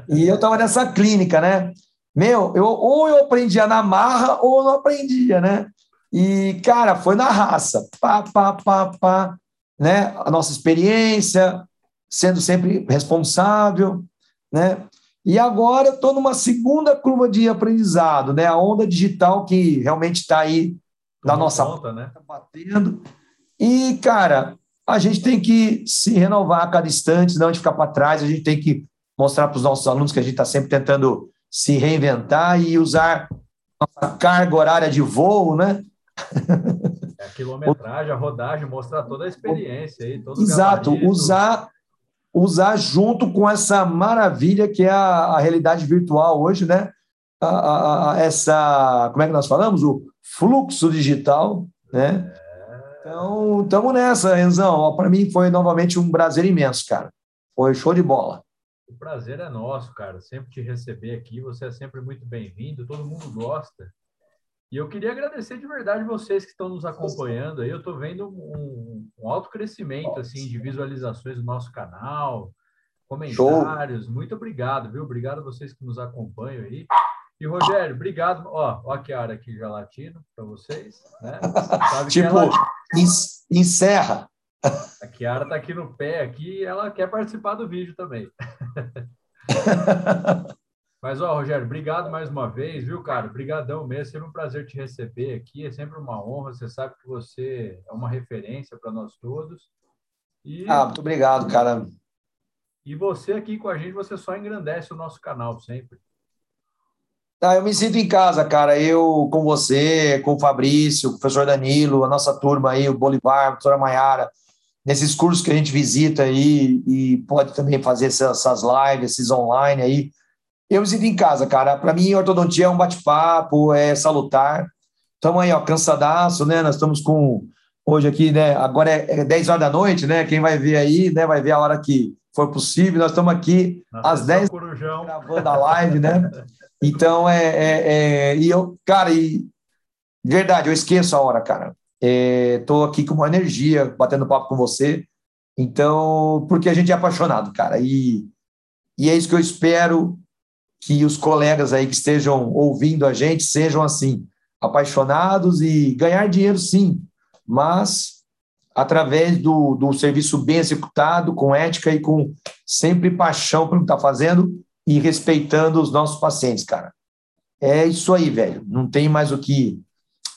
E eu estava nessa clínica, né? Meu, eu, ou eu aprendia na marra ou não aprendia, né? E, cara, foi na raça. Pá, pá, pá, pá. Né? A nossa experiência, sendo sempre responsável, né? E agora eu estou numa segunda curva de aprendizado, né? A onda digital que realmente está aí na nossa conta, né? batendo. E, cara, a gente tem que se renovar a cada instante, não de ficar para trás, a gente tem que mostrar para os nossos alunos que a gente está sempre tentando se reinventar e usar a carga horária de voo, né? É a quilometragem, a rodagem, mostrar toda a experiência aí, todo Exato, usar usar junto com essa maravilha que é a, a realidade virtual hoje, né? A, a, a, essa, como é que nós falamos? O fluxo digital, né? Então, estamos nessa, Renzão. Para mim foi novamente um prazer imenso, cara. Foi show de bola. O prazer é nosso, cara. Sempre te receber aqui. Você é sempre muito bem-vindo. Todo mundo gosta. E eu queria agradecer de verdade vocês que estão nos acompanhando. Aí eu estou vendo um, um, alto crescimento assim de visualizações do nosso canal, comentários. Show. Muito obrigado, viu? Obrigado a vocês que nos acompanham aí. E, Rogério, obrigado. Ó, ó a Kiara aqui já latino para vocês. Né? tipo, ela... encerra. A Kiara está aqui no pé aqui ela quer participar do vídeo também. Mas, ó, Rogério, obrigado mais uma vez, viu, cara? Obrigadão mesmo. Sempre um prazer te receber aqui. É sempre uma honra. Você sabe que você é uma referência para nós todos. E... Ah, muito obrigado, cara. E você aqui com a gente, você só engrandece o nosso canal sempre. Tá, eu me sinto em casa, cara. Eu com você, com o Fabrício, o professor Danilo, a nossa turma aí, o Bolivar, a professora Maiara, nesses cursos que a gente visita aí e pode também fazer essas lives, esses online aí. Eu me sinto em casa, cara. Para mim, ortodontia é um bate-papo, é salutar. Estamos aí, ó, cansadaço, né? Nós estamos com hoje aqui, né? Agora é 10 horas da noite, né? Quem vai ver aí, né? Vai ver a hora que for possível. Nós estamos aqui Nossa, às 10 gravando a live, né? Então, é, é, é, E eu, cara, e. Verdade, eu esqueço a hora, cara. Estou é, aqui com uma energia, batendo papo com você. Então, porque a gente é apaixonado, cara. E, e é isso que eu espero que os colegas aí que estejam ouvindo a gente sejam assim, apaixonados e ganhar dinheiro, sim, mas através do, do serviço bem executado, com ética e com sempre paixão pelo que está fazendo e respeitando os nossos pacientes, cara. É isso aí, velho. Não tem mais o que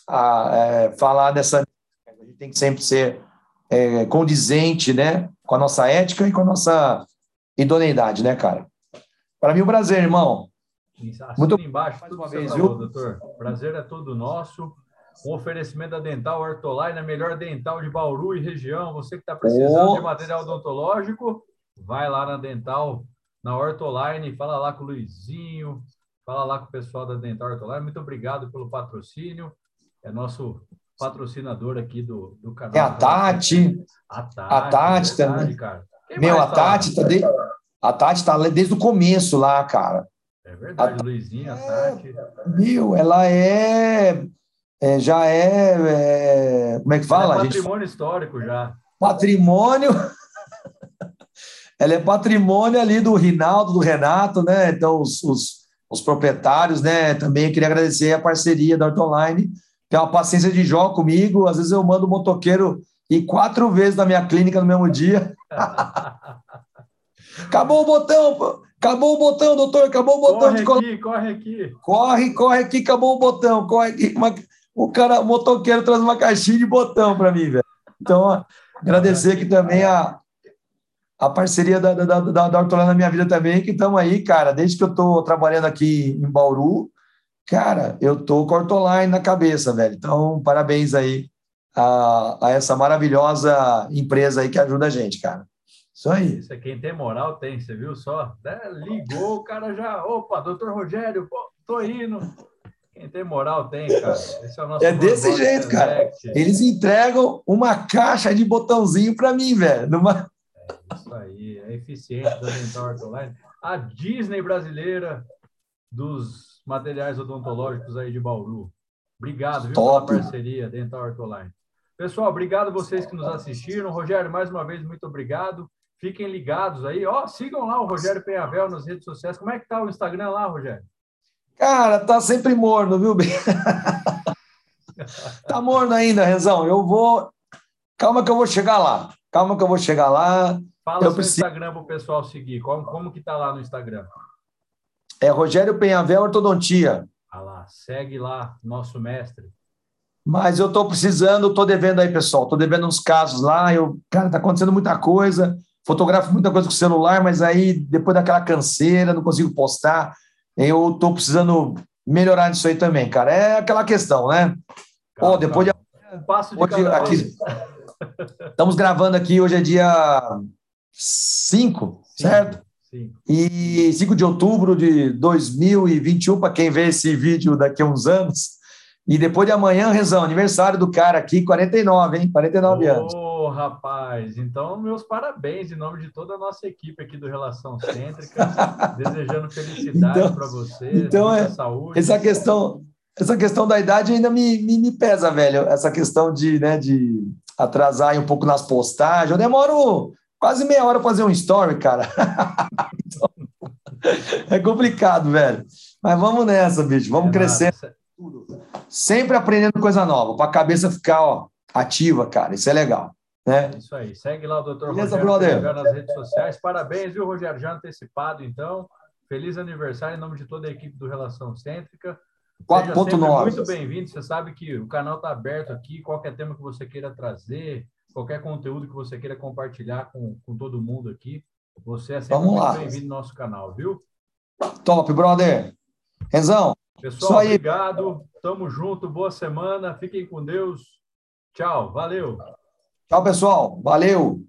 a, é, falar dessa. A gente tem que sempre ser é, condizente, né, com a nossa ética e com a nossa idoneidade, né, cara? Para mim, um prazer, irmão. Muito embaixo, mais uma vez, viu, doutor? Prazer é todo nosso. Um oferecimento da Dental Ortoline, a melhor dental de Bauru e região. Você que está precisando oh. de material odontológico, vai lá na Dental, na Ortoline, fala lá com o Luizinho, fala lá com o pessoal da Dental Ortoline. Muito obrigado pelo patrocínio. É nosso patrocinador aqui do, do canal. É a Tati. A Tati, a Tati verdade, também. Cara. Meu, a tá Tati, tá de... a Tati tá desde o começo lá, cara. É verdade, a... Luizinha, a Tati. Meu, ela é, é já é, é, Como é que fala? é patrimônio gente... histórico já. Patrimônio. Ela é patrimônio ali do Rinaldo, do Renato, né? Então, os, os, os proprietários, né? Também queria agradecer a parceria da Online tem uma paciência de Jó comigo. Às vezes eu mando o motoqueiro ir quatro vezes na minha clínica no mesmo dia. acabou o botão, acabou o botão, doutor, acabou o botão. Corre aqui, corre aqui. Corre, corre aqui, acabou o botão, corre aqui. O cara, o motoqueiro traz uma caixinha de botão para mim, velho. Então, agradecer aqui também a, a parceria da, da, da, da Hortolândia na minha vida também, que estamos aí, cara, desde que eu estou trabalhando aqui em Bauru, Cara, eu tô com Ortoline na cabeça, velho. Então, parabéns aí a, a, essa maravilhosa empresa aí que ajuda a gente, cara. Isso aí. Isso é quem tem moral tem, você viu só? É, ligou, o cara já. Opa, doutor Rogério, pô, tô indo. Quem tem moral tem, cara. Esse é, o nosso é desse jeito, cara. Eles entregam uma caixa de botãozinho para mim, velho. Numa... Isso aí, é eficiente da Dental Online. A Disney brasileira dos materiais odontológicos aí de Bauru. Obrigado, viu, Top. pela parceria Dental Ortoline. Pessoal, obrigado vocês que nos assistiram. Rogério, mais uma vez, muito obrigado. Fiquem ligados aí. Ó, sigam lá o Rogério Penhavel nas redes sociais. Como é que tá o Instagram lá, Rogério? Cara, tá sempre morno, viu, tá morno ainda, Rezão. Eu vou. Calma que eu vou chegar lá. Calma que eu vou chegar lá. Fala eu seu preciso... Instagram para o pessoal seguir. Como, como que tá lá no Instagram? É Rogério Penhavel Ortodontia. Ah lá, segue lá, nosso mestre. Mas eu estou precisando, estou devendo aí, pessoal. Estou devendo uns casos lá. Eu, cara, está acontecendo muita coisa. Fotografo muita coisa com o celular, mas aí, depois daquela canseira, não consigo postar. Eu estou precisando melhorar nisso aí também, cara. É aquela questão, né? Calma, oh, depois calma. de. Passo de aqui, Estamos gravando aqui, hoje é dia 5, certo? Sim. E 5 de outubro de 2021, para quem vê esse vídeo daqui a uns anos. E depois de amanhã, Rezão, aniversário do cara aqui, 49, hein? 49 oh, anos. Ô, rapaz, então meus parabéns em nome de toda a nossa equipe aqui do Relação Cêntrica, desejando felicidade então, para você, então é, saúde. Essa questão, essa questão da idade ainda me, me, me, pesa, velho. Essa questão de, né, de atrasar um pouco nas postagens. Eu demoro quase meia hora fazer um story, cara. então, é complicado, velho. Mas vamos nessa, bicho. Vamos é crescendo. Sempre aprendendo coisa nova, para a cabeça ficar ó, ativa, cara. Isso é legal. Né? Isso aí. Segue lá o doutor Rogério brother? nas redes sociais. Parabéns, viu, Rogério? Já antecipado, então. Feliz aniversário em nome de toda a equipe do Relação Cêntrica. 4.9. Muito bem-vindo. Você sabe que o canal está aberto aqui. Qualquer tema que você queira trazer, qualquer conteúdo que você queira compartilhar com, com todo mundo aqui, você é sempre muito bem-vindo no nosso canal, viu? Top, brother. Renzão. Pessoal, obrigado. Tamo junto. Boa semana. Fiquem com Deus. Tchau. Valeu. Tchau, pessoal. Valeu.